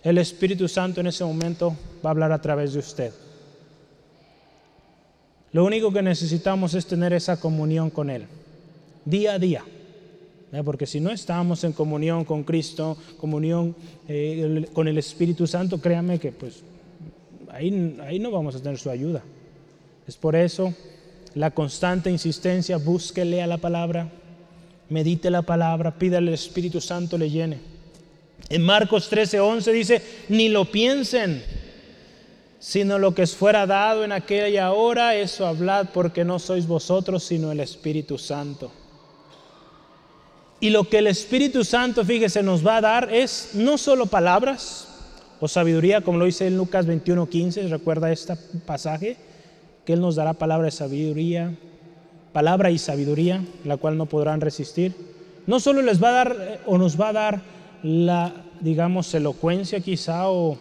El Espíritu Santo en ese momento va a hablar a través de usted. Lo único que necesitamos es tener esa comunión con Él, día a día. Porque si no estamos en comunión con Cristo, comunión eh, con el Espíritu Santo, créame que pues ahí, ahí no vamos a tener su ayuda. Es por eso la constante insistencia, búsquele a la palabra, medite la palabra, pídale al Espíritu Santo le llene. En Marcos 13, 11 dice, ni lo piensen, sino lo que os fuera dado en aquella hora, eso hablad, porque no sois vosotros, sino el Espíritu Santo. Y lo que el Espíritu Santo, fíjese, nos va a dar es no solo palabras o sabiduría, como lo dice en Lucas 21, 15, recuerda este pasaje, que Él nos dará palabra de sabiduría, palabra y sabiduría, la cual no podrán resistir. No solo les va a dar eh, o nos va a dar la, digamos, elocuencia quizá o,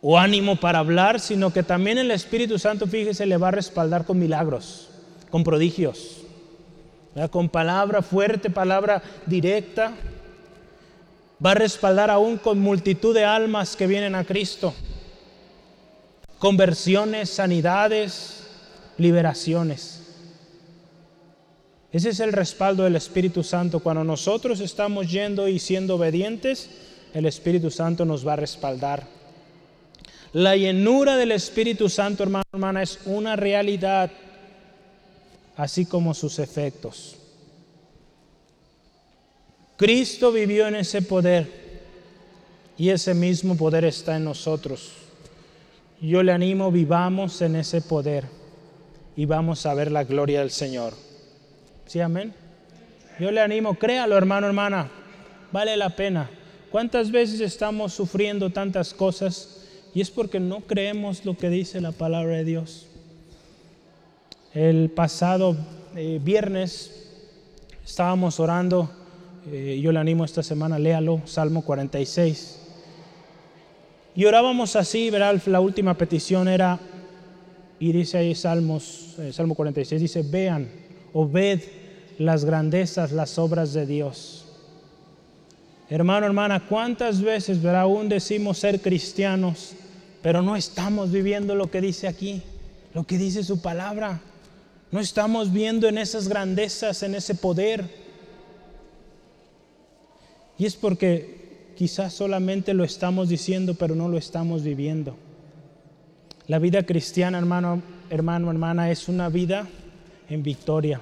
o ánimo para hablar, sino que también el Espíritu Santo, fíjese, le va a respaldar con milagros, con prodigios, con palabra fuerte, palabra directa. Va a respaldar aún con multitud de almas que vienen a Cristo conversiones, sanidades, liberaciones. Ese es el respaldo del Espíritu Santo. Cuando nosotros estamos yendo y siendo obedientes, el Espíritu Santo nos va a respaldar. La llenura del Espíritu Santo, hermano, hermana, es una realidad, así como sus efectos. Cristo vivió en ese poder y ese mismo poder está en nosotros. Yo le animo, vivamos en ese poder y vamos a ver la gloria del Señor. ¿Sí, amén? Yo le animo, créalo, hermano, hermana, vale la pena. ¿Cuántas veces estamos sufriendo tantas cosas y es porque no creemos lo que dice la palabra de Dios? El pasado eh, viernes estábamos orando, eh, yo le animo esta semana, léalo, Salmo 46. Y orábamos así, verá, la última petición era, y dice ahí Salmos, eh, Salmo 46, dice, vean o ved las grandezas, las obras de Dios. Hermano, hermana, ¿cuántas veces, aún decimos ser cristianos, pero no estamos viviendo lo que dice aquí, lo que dice su palabra? No estamos viendo en esas grandezas, en ese poder. Y es porque quizás solamente lo estamos diciendo, pero no lo estamos viviendo. La vida cristiana, hermano, hermano, hermana, es una vida en victoria.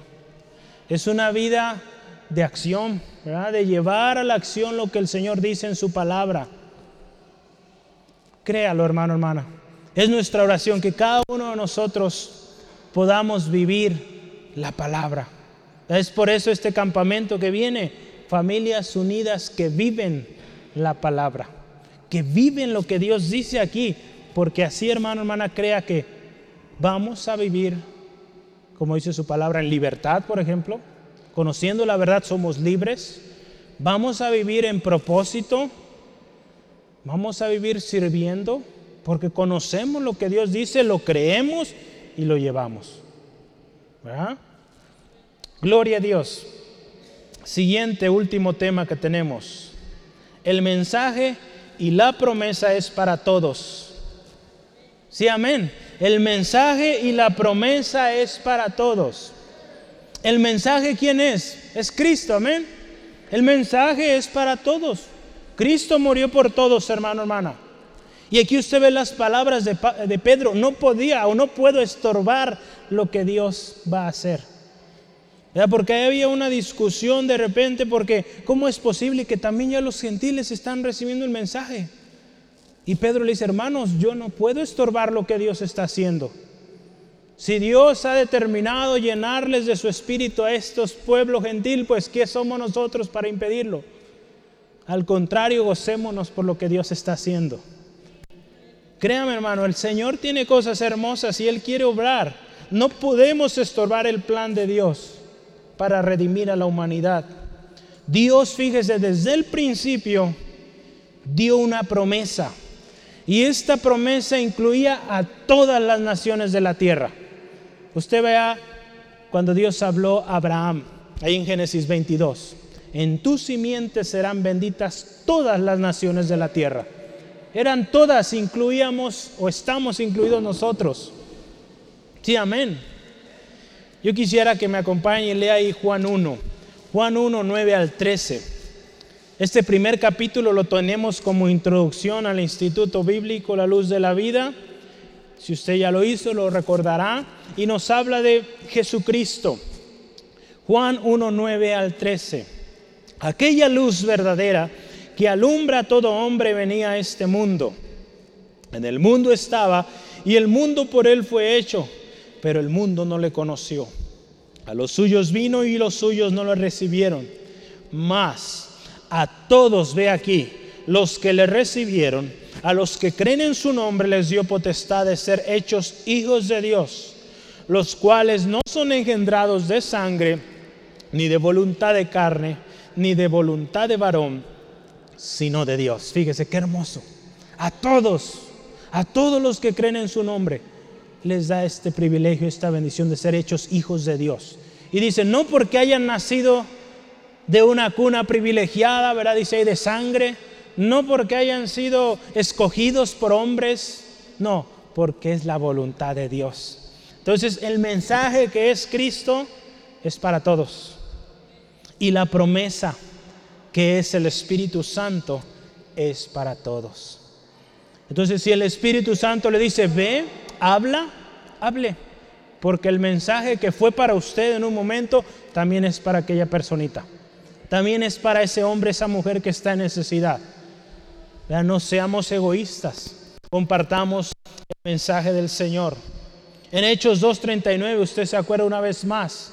Es una vida de acción, de llevar a la acción lo que el Señor dice en su palabra. Créalo, hermano, hermana. Es nuestra oración que cada uno de nosotros podamos vivir la palabra. Es por eso este campamento que viene, familias unidas que viven la palabra, que viven lo que Dios dice aquí, porque así hermano, hermana, crea que vamos a vivir como dice su palabra, en libertad, por ejemplo. Conociendo la verdad somos libres. Vamos a vivir en propósito. Vamos a vivir sirviendo porque conocemos lo que Dios dice, lo creemos y lo llevamos. Gloria a Dios. Siguiente, último tema que tenemos. El mensaje y la promesa es para todos. Sí, amén. El mensaje y la promesa es para todos. ¿El mensaje quién es? Es Cristo, amén. El mensaje es para todos. Cristo murió por todos, hermano, hermana. Y aquí usted ve las palabras de, de Pedro. No podía o no puedo estorbar lo que Dios va a hacer. Porque había una discusión de repente, porque ¿cómo es posible que también ya los gentiles están recibiendo el mensaje? Y Pedro le dice, hermanos, yo no puedo estorbar lo que Dios está haciendo. Si Dios ha determinado llenarles de su espíritu a estos pueblos gentil, pues ¿qué somos nosotros para impedirlo? Al contrario, gocémonos por lo que Dios está haciendo. Créame hermano, el Señor tiene cosas hermosas y Él quiere obrar. No podemos estorbar el plan de Dios para redimir a la humanidad. Dios, fíjese, desde el principio dio una promesa. Y esta promesa incluía a todas las naciones de la tierra. Usted vea cuando Dios habló a Abraham, ahí en Génesis 22. En tu simiente serán benditas todas las naciones de la tierra. Eran todas, incluíamos o estamos incluidos nosotros. Sí, amén. Yo quisiera que me acompañe y lea ahí Juan 1, Juan 1, 9 al 13. Este primer capítulo lo tenemos como introducción al Instituto Bíblico La Luz de la Vida. Si usted ya lo hizo, lo recordará. Y nos habla de Jesucristo. Juan 1, 9 al 13. Aquella luz verdadera que alumbra a todo hombre venía a este mundo. En el mundo estaba y el mundo por él fue hecho pero el mundo no le conoció. A los suyos vino y los suyos no lo recibieron. Mas a todos, ve aquí, los que le recibieron, a los que creen en su nombre les dio potestad de ser hechos hijos de Dios, los cuales no son engendrados de sangre, ni de voluntad de carne, ni de voluntad de varón, sino de Dios. Fíjese qué hermoso. A todos, a todos los que creen en su nombre les da este privilegio, esta bendición de ser hechos hijos de Dios. Y dice, no porque hayan nacido de una cuna privilegiada, ¿verdad? Dice ahí de sangre, no porque hayan sido escogidos por hombres, no, porque es la voluntad de Dios. Entonces el mensaje que es Cristo es para todos. Y la promesa que es el Espíritu Santo es para todos. Entonces si el Espíritu Santo le dice, ve, habla, hable, porque el mensaje que fue para usted en un momento también es para aquella personita. También es para ese hombre, esa mujer que está en necesidad. No seamos egoístas, compartamos el mensaje del Señor. En Hechos 2.39 usted se acuerda una vez más,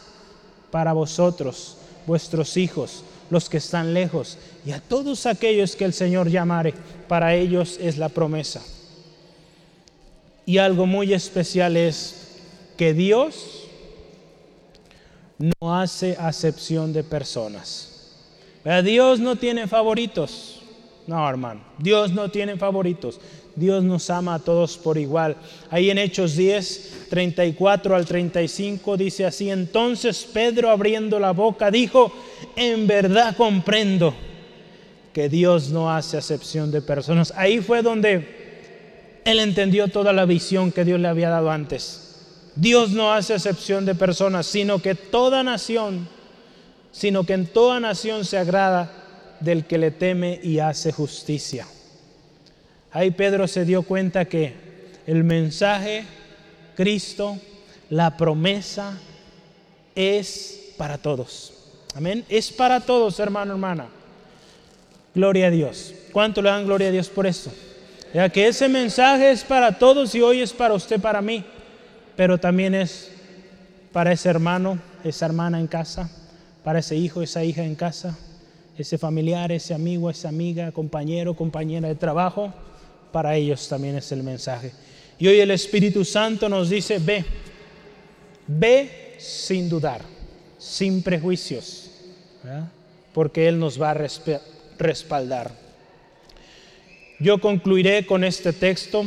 para vosotros, vuestros hijos, los que están lejos, y a todos aquellos que el Señor llamare, para ellos es la promesa. Y algo muy especial es que Dios no hace acepción de personas. Dios no tiene favoritos. No, hermano. Dios no tiene favoritos. Dios nos ama a todos por igual. Ahí en Hechos 10, 34 al 35 dice así, entonces Pedro abriendo la boca dijo, en verdad comprendo que Dios no hace acepción de personas. Ahí fue donde él entendió toda la visión que Dios le había dado antes. Dios no hace excepción de personas, sino que toda nación, sino que en toda nación se agrada del que le teme y hace justicia. Ahí Pedro se dio cuenta que el mensaje, Cristo, la promesa, es para todos. Amén. Es para todos, hermano, hermana. Gloria a Dios. ¿Cuánto le dan gloria a Dios por eso? Ya que ese mensaje es para todos y hoy es para usted, para mí, pero también es para ese hermano, esa hermana en casa, para ese hijo, esa hija en casa, ese familiar, ese amigo, esa amiga, compañero, compañera de trabajo, para ellos también es el mensaje. Y hoy el Espíritu Santo nos dice, ve, ve sin dudar, sin prejuicios, porque Él nos va a respaldar. Yo concluiré con este texto,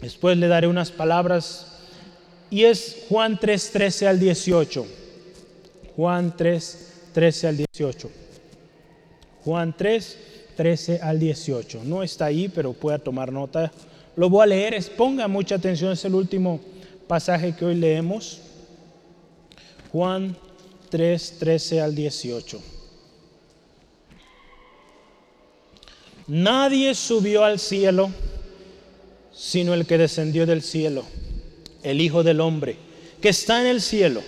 después le daré unas palabras, y es Juan 3, 13 al 18. Juan 3, 13 al 18. Juan 3, 13 al 18. No está ahí, pero pueda tomar nota. Lo voy a leer, ponga mucha atención, es el último pasaje que hoy leemos. Juan 3, 13 al 18. Nadie subió al cielo sino el que descendió del cielo, el Hijo del Hombre, que está en el cielo.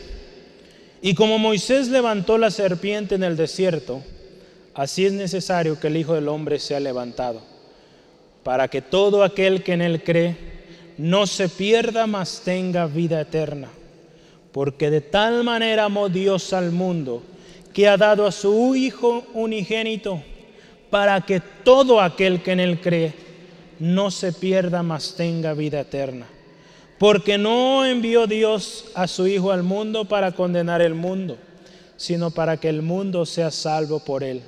Y como Moisés levantó la serpiente en el desierto, así es necesario que el Hijo del Hombre sea levantado, para que todo aquel que en él cree no se pierda, mas tenga vida eterna. Porque de tal manera amó Dios al mundo, que ha dado a su Hijo unigénito, para que todo aquel que en él cree no se pierda, mas tenga vida eterna. Porque no envió Dios a su Hijo al mundo para condenar el mundo, sino para que el mundo sea salvo por él.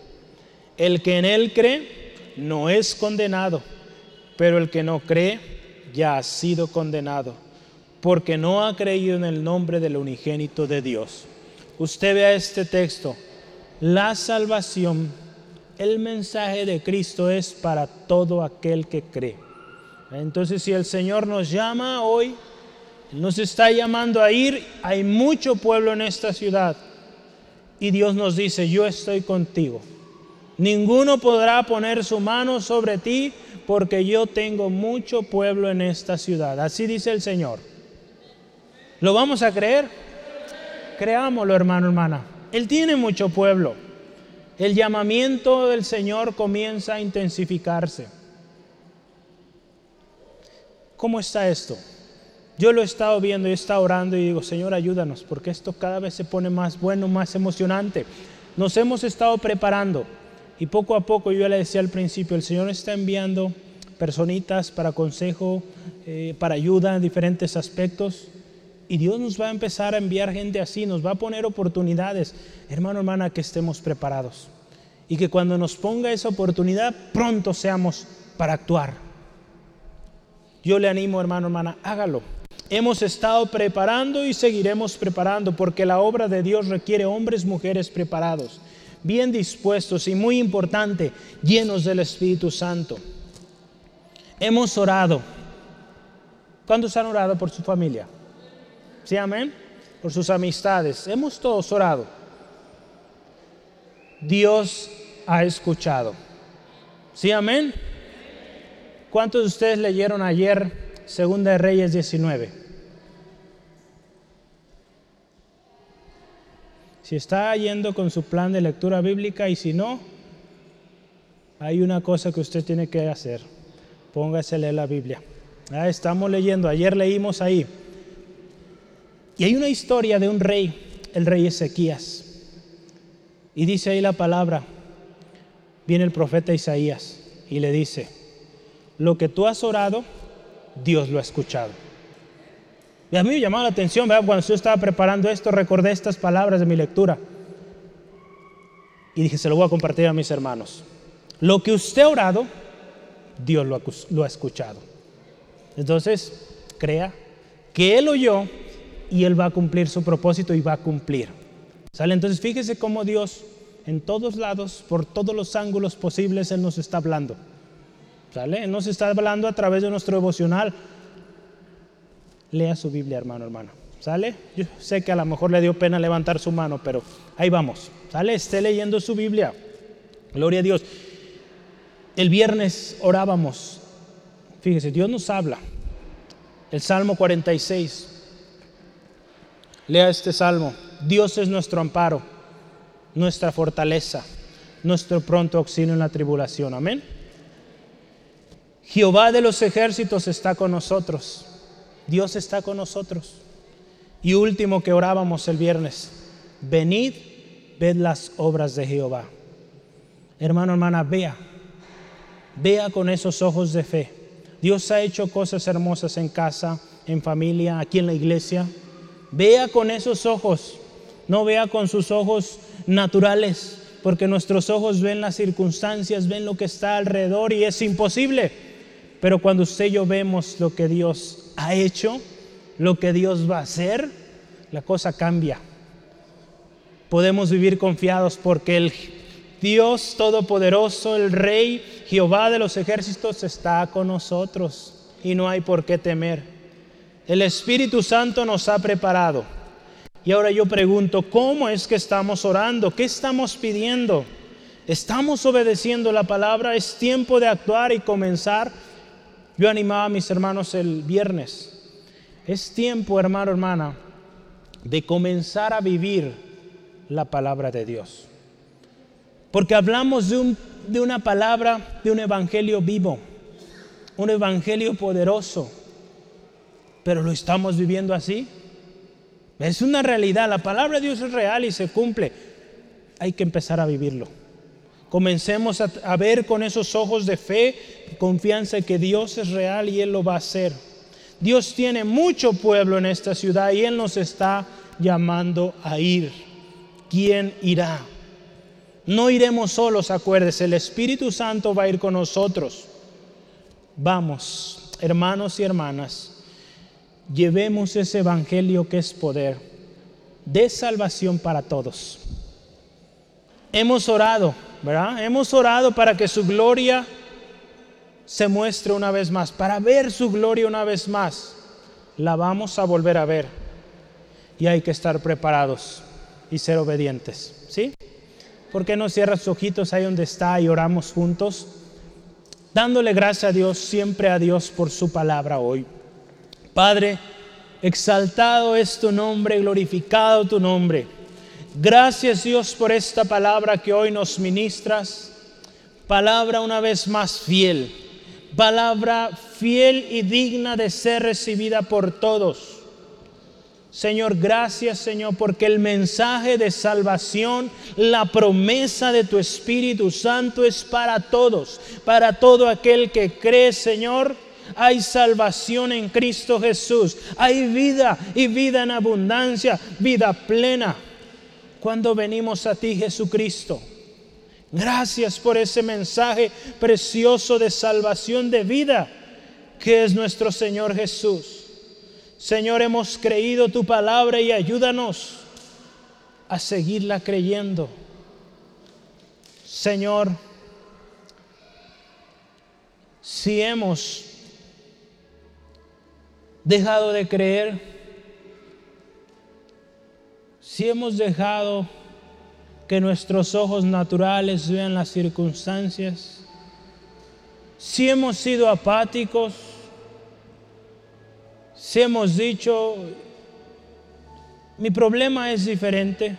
El que en él cree no es condenado, pero el que no cree ya ha sido condenado, porque no ha creído en el nombre del unigénito de Dios. Usted vea este texto. La salvación, el mensaje de Cristo es para todo aquel que cree. Entonces, si el Señor nos llama hoy, nos está llamando a ir, hay mucho pueblo en esta ciudad. Y Dios nos dice, yo estoy contigo. Ninguno podrá poner su mano sobre ti porque yo tengo mucho pueblo en esta ciudad. Así dice el Señor. ¿Lo vamos a creer? Creámoslo, hermano, hermana. Él tiene mucho pueblo. El llamamiento del Señor comienza a intensificarse. ¿Cómo está esto? Yo lo he estado viendo y he estado orando y digo, Señor, ayúdanos, porque esto cada vez se pone más bueno, más emocionante. Nos hemos estado preparando. Y poco a poco, yo le decía al principio, el Señor está enviando personitas para consejo, eh, para ayuda en diferentes aspectos. Y Dios nos va a empezar a enviar gente así, nos va a poner oportunidades. Hermano, hermana, que estemos preparados. Y que cuando nos ponga esa oportunidad, pronto seamos para actuar. Yo le animo, hermano, hermana, hágalo. Hemos estado preparando y seguiremos preparando porque la obra de Dios requiere hombres, mujeres preparados bien dispuestos y muy importante, llenos del Espíritu Santo. Hemos orado. ¿Cuántos han orado por su familia? ¿Sí, amén? Por sus amistades. Hemos todos orado. Dios ha escuchado. ¿Sí, amén? ¿Cuántos de ustedes leyeron ayer Segunda de Reyes 19? Si está yendo con su plan de lectura bíblica y si no, hay una cosa que usted tiene que hacer. Póngase a leer la Biblia. Ah, estamos leyendo, ayer leímos ahí. Y hay una historia de un rey, el rey Ezequías. Y dice ahí la palabra, viene el profeta Isaías y le dice, lo que tú has orado, Dios lo ha escuchado. Y a mí me llamó la atención, cuando yo estaba preparando esto, recordé estas palabras de mi lectura. Y dije, se lo voy a compartir a mis hermanos. Lo que usted ha orado, Dios lo ha, lo ha escuchado. Entonces, crea que Él oyó y Él va a cumplir su propósito y va a cumplir. ¿Sale? Entonces, fíjese cómo Dios en todos lados, por todos los ángulos posibles, Él nos está hablando. ¿Sale? Él nos está hablando a través de nuestro devocional, lea su Biblia, hermano, hermano. ¿Sale? Yo sé que a lo mejor le dio pena levantar su mano, pero ahí vamos. ¿Sale? Esté leyendo su Biblia. Gloria a Dios. El viernes orábamos. Fíjese, Dios nos habla. El Salmo 46. Lea este salmo. Dios es nuestro amparo, nuestra fortaleza, nuestro pronto auxilio en la tribulación. Amén. Jehová de los ejércitos está con nosotros. Dios está con nosotros. Y último que orábamos el viernes, venid, ved las obras de Jehová. Hermano, hermana, vea, vea con esos ojos de fe. Dios ha hecho cosas hermosas en casa, en familia, aquí en la iglesia. Vea con esos ojos, no vea con sus ojos naturales, porque nuestros ojos ven las circunstancias, ven lo que está alrededor y es imposible. Pero cuando usted y yo vemos lo que Dios ha hecho, lo que Dios va a hacer, la cosa cambia. Podemos vivir confiados porque el Dios Todopoderoso, el Rey, Jehová de los ejércitos está con nosotros y no hay por qué temer. El Espíritu Santo nos ha preparado. Y ahora yo pregunto, ¿cómo es que estamos orando? ¿Qué estamos pidiendo? ¿Estamos obedeciendo la palabra? ¿Es tiempo de actuar y comenzar? Yo animaba a mis hermanos el viernes. Es tiempo, hermano, hermana, de comenzar a vivir la palabra de Dios. Porque hablamos de, un, de una palabra, de un evangelio vivo, un evangelio poderoso. Pero lo estamos viviendo así. Es una realidad, la palabra de Dios es real y se cumple. Hay que empezar a vivirlo. Comencemos a, ver con esos ojos de fe, confianza que Dios es real y Él lo va a hacer. Dios tiene mucho pueblo en esta ciudad y Él nos está llamando a ir. ¿Quién irá? No iremos solos, acuérdese, el Espíritu Santo va a ir con nosotros. Vamos, hermanos y hermanas, llevemos ese Evangelio que es poder de salvación para todos. Hemos orado, ¿verdad? Hemos orado para que su gloria se muestre una vez más, para ver su gloria una vez más. La vamos a volver a ver. Y hay que estar preparados y ser obedientes. ¿Sí? ¿Por qué no cierras sus ojitos ahí donde está y oramos juntos? Dándole gracias a Dios, siempre a Dios por su palabra hoy. Padre, exaltado es tu nombre, glorificado tu nombre. Gracias Dios por esta palabra que hoy nos ministras. Palabra una vez más fiel. Palabra fiel y digna de ser recibida por todos Señor, gracias Señor, porque el mensaje de salvación, la promesa de tu Espíritu Santo es para todos, para todo aquel que cree, Señor. Hay salvación en Cristo Jesús. Hay vida y vida en abundancia, vida plena. Cuando venimos a ti, Jesucristo. Gracias por ese mensaje precioso de salvación de vida que es nuestro Señor Jesús. Señor, hemos creído tu palabra y ayúdanos a seguirla creyendo. Señor, si hemos dejado de creer, si hemos dejado que nuestros ojos naturales vean las circunstancias, si hemos sido apáticos, si hemos dicho, mi problema es diferente,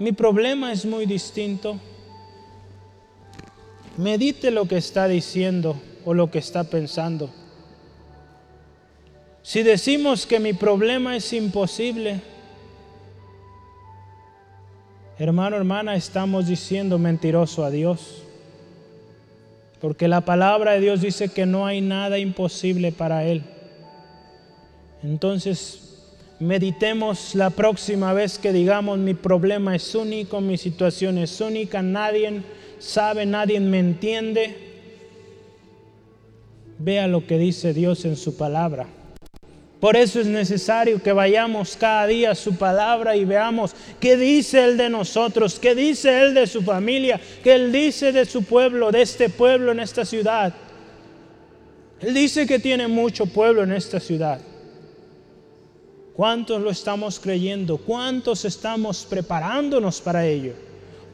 mi problema es muy distinto, medite lo que está diciendo o lo que está pensando. Si decimos que mi problema es imposible, hermano, hermana, estamos diciendo mentiroso a Dios. Porque la palabra de Dios dice que no hay nada imposible para Él. Entonces, meditemos la próxima vez que digamos mi problema es único, mi situación es única, nadie sabe, nadie me entiende. Vea lo que dice Dios en su palabra. Por eso es necesario que vayamos cada día a su palabra y veamos qué dice Él de nosotros, qué dice Él de su familia, qué Él dice de su pueblo, de este pueblo en esta ciudad. Él dice que tiene mucho pueblo en esta ciudad. ¿Cuántos lo estamos creyendo? ¿Cuántos estamos preparándonos para ello?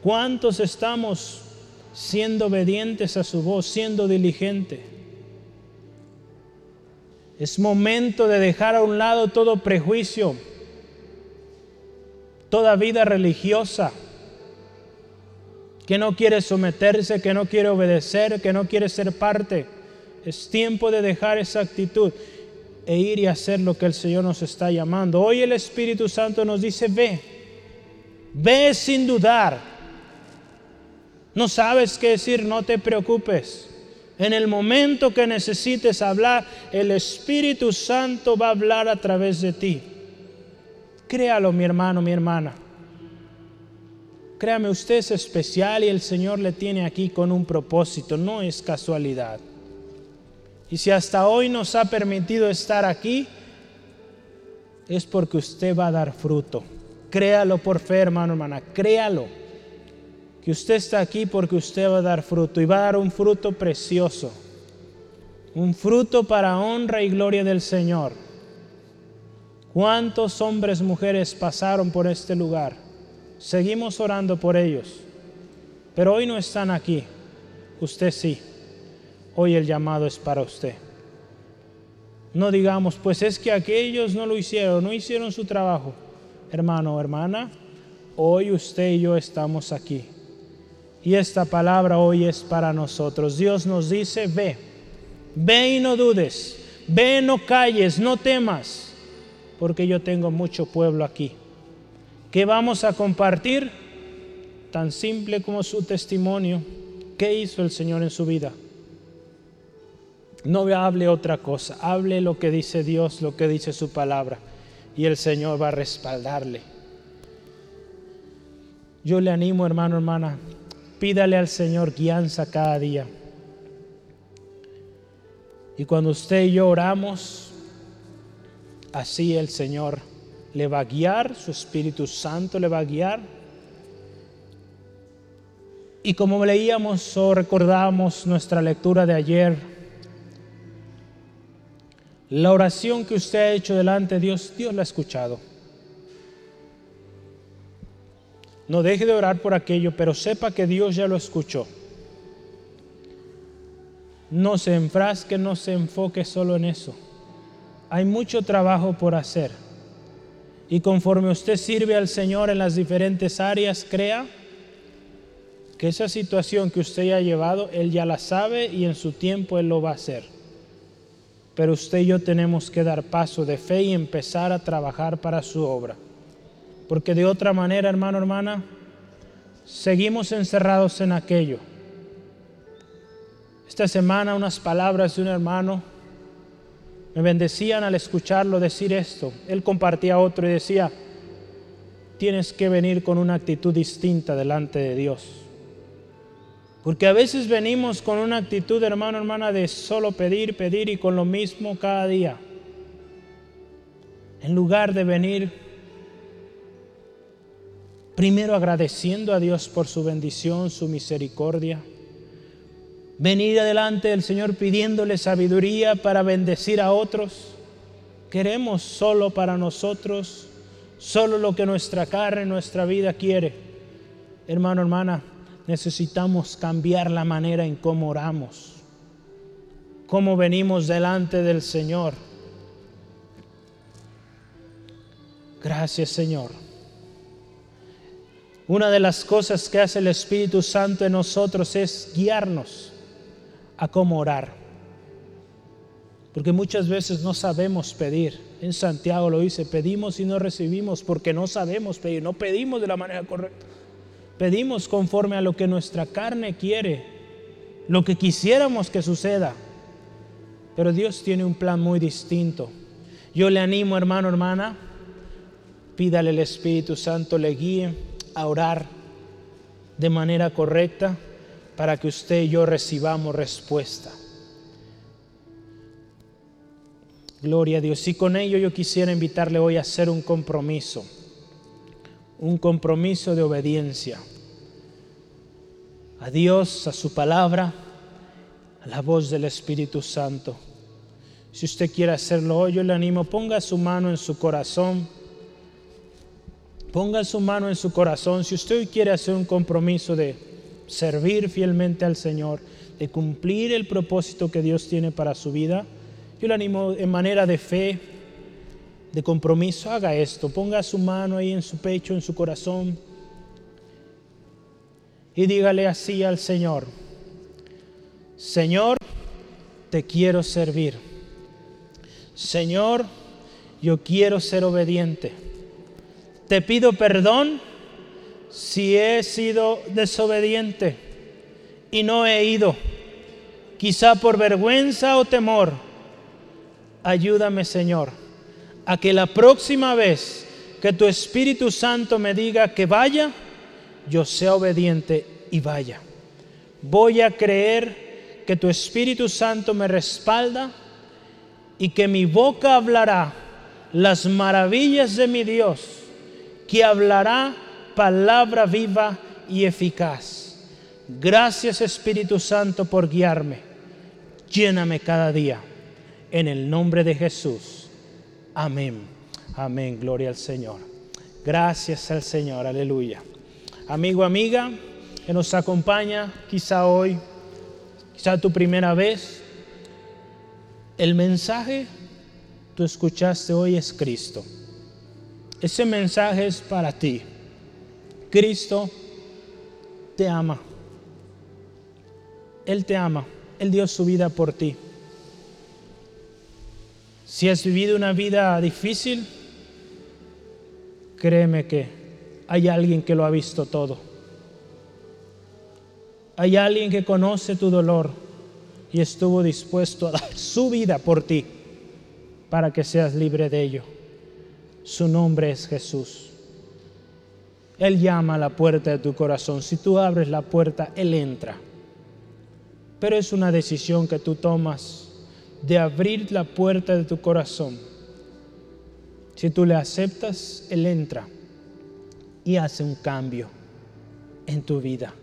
¿Cuántos estamos siendo obedientes a su voz, siendo diligente? Es momento de dejar a un lado todo prejuicio, toda vida religiosa que no quiere someterse, que no quiere obedecer, que no quiere ser parte. Es tiempo de dejar esa actitud e ir y hacer lo que el Señor nos está llamando. Hoy el Espíritu Santo nos dice, ve, ve sin dudar. No sabes qué decir, no te preocupes. En el momento que necesites hablar, el Espíritu Santo va a hablar a través de ti. Créalo, mi hermano, mi hermana. Créame, usted es especial y el Señor le tiene aquí con un propósito, no es casualidad. Y si hasta hoy nos ha permitido estar aquí, es porque usted va a dar fruto. Créalo por fe, hermano, hermana, créalo. Que usted está aquí porque usted va a dar fruto y va a dar un fruto precioso. Un fruto para honra y gloria del Señor. ¿Cuántos hombres, mujeres pasaron por este lugar? Seguimos orando por ellos. Pero hoy no están aquí. Usted sí. Hoy el llamado es para usted. No digamos, pues es que aquellos no lo hicieron, no hicieron su trabajo. Hermano o hermana, hoy usted y yo estamos aquí. Y esta palabra hoy es para nosotros. Dios nos dice, ve, ve y no dudes, ve, no calles, no temas, porque yo tengo mucho pueblo aquí. ¿Qué vamos a compartir? Tan simple como su testimonio. ¿Qué hizo el Señor en su vida? No hable otra cosa, hable lo que dice Dios, lo que dice su palabra, y el Señor va a respaldarle. Yo le animo, hermano, hermana, pídale al Señor guianza cada día. Y cuando usted y yo oramos, así el Señor le va a guiar, su Espíritu Santo le va a guiar. Y como leíamos o recordamos nuestra lectura de ayer, la oración que usted ha hecho delante de Dios, Dios la ha escuchado. No deje de orar por aquello, pero sepa que Dios ya lo escuchó. No se enfrasque, no se enfoque solo en eso. Hay mucho trabajo por hacer. Y conforme usted sirve al Señor en las diferentes áreas, crea que esa situación que usted ya ha llevado, Él ya la sabe y en su tiempo Él lo va a hacer. Pero usted y yo tenemos que dar paso de fe y empezar a trabajar para su obra. Porque de otra manera, hermano, hermana, seguimos encerrados en aquello. Esta semana unas palabras de un hermano me bendecían al escucharlo decir esto. Él compartía otro y decía, tienes que venir con una actitud distinta delante de Dios. Porque a veces venimos con una actitud, hermano, hermana, de solo pedir, pedir y con lo mismo cada día. En lugar de venir primero agradeciendo a Dios por su bendición, su misericordia. Venir adelante del Señor pidiéndole sabiduría para bendecir a otros. Queremos solo para nosotros, solo lo que nuestra carne, nuestra vida quiere. Hermano, hermana, necesitamos cambiar la manera en cómo oramos, cómo venimos delante del Señor. Gracias Señor. Una de las cosas que hace el Espíritu Santo en nosotros es guiarnos a cómo orar. Porque muchas veces no sabemos pedir. En Santiago lo dice, pedimos y no recibimos porque no sabemos pedir, no pedimos de la manera correcta. Pedimos conforme a lo que nuestra carne quiere, lo que quisiéramos que suceda. Pero Dios tiene un plan muy distinto. Yo le animo, hermano, hermana, pídale el Espíritu Santo, le guíe a orar de manera correcta para que usted y yo recibamos respuesta. Gloria a Dios. Y con ello yo quisiera invitarle hoy a hacer un compromiso un compromiso de obediencia a Dios, a su palabra, a la voz del Espíritu Santo. Si usted quiere hacerlo hoy, yo le animo, ponga su mano en su corazón. Ponga su mano en su corazón. Si usted quiere hacer un compromiso de servir fielmente al Señor, de cumplir el propósito que Dios tiene para su vida, yo le animo en manera de fe, de compromiso, haga esto. Ponga su mano ahí en su pecho, en su corazón. Y dígale así al Señor, Señor, te quiero servir. Señor, yo quiero ser obediente. Te pido perdón si he sido desobediente y no he ido, quizá por vergüenza o temor. Ayúdame, Señor a que la próxima vez que tu Espíritu Santo me diga que vaya, yo sea obediente y vaya. Voy a creer que tu Espíritu Santo me respalda y que mi boca hablará las maravillas de mi Dios, que hablará palabra viva y eficaz. Gracias Espíritu Santo por guiarme. Lléname cada día. En el nombre de Jesús. Amén. Amén. Gloria al Señor. Gracias al Señor. Aleluya. Amigo, amiga, que nos acompaña quizá hoy, quizá tu primera vez. El mensaje tú escuchaste hoy es Cristo. Ese mensaje es para ti. Cristo te ama. Él te ama. Él dio su vida por ti. Si has vivido una vida difícil, créeme que hay alguien que lo ha visto todo. Hay alguien que conoce tu dolor y estuvo dispuesto a dar su vida por ti para que seas libre de ello. Su nombre es Jesús. Él llama a la puerta de tu corazón. Si tú abres la puerta, Él entra. Pero es una decisión que tú tomas de abrir la puerta de tu corazón. Si tú le aceptas, Él entra y hace un cambio en tu vida.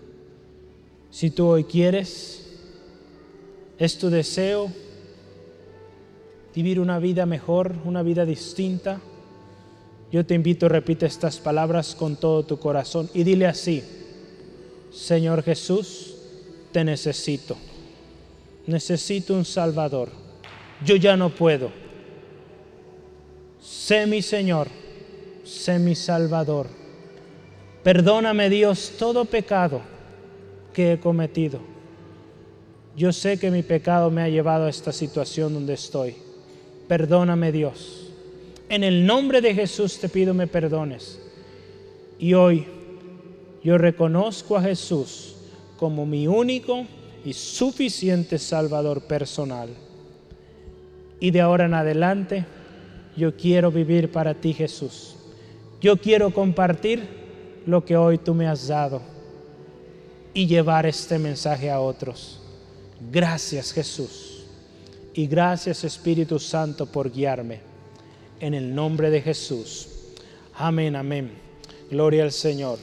Si tú hoy quieres, es tu deseo vivir una vida mejor, una vida distinta, yo te invito, repite estas palabras con todo tu corazón y dile así, Señor Jesús, te necesito. Necesito un Salvador. Yo ya no puedo. Sé mi Señor, sé mi Salvador. Perdóname Dios todo pecado que he cometido. Yo sé que mi pecado me ha llevado a esta situación donde estoy. Perdóname Dios. En el nombre de Jesús te pido me perdones. Y hoy yo reconozco a Jesús como mi único y suficiente Salvador personal. Y de ahora en adelante yo quiero vivir para ti Jesús. Yo quiero compartir lo que hoy tú me has dado y llevar este mensaje a otros. Gracias Jesús. Y gracias Espíritu Santo por guiarme en el nombre de Jesús. Amén, amén. Gloria al Señor.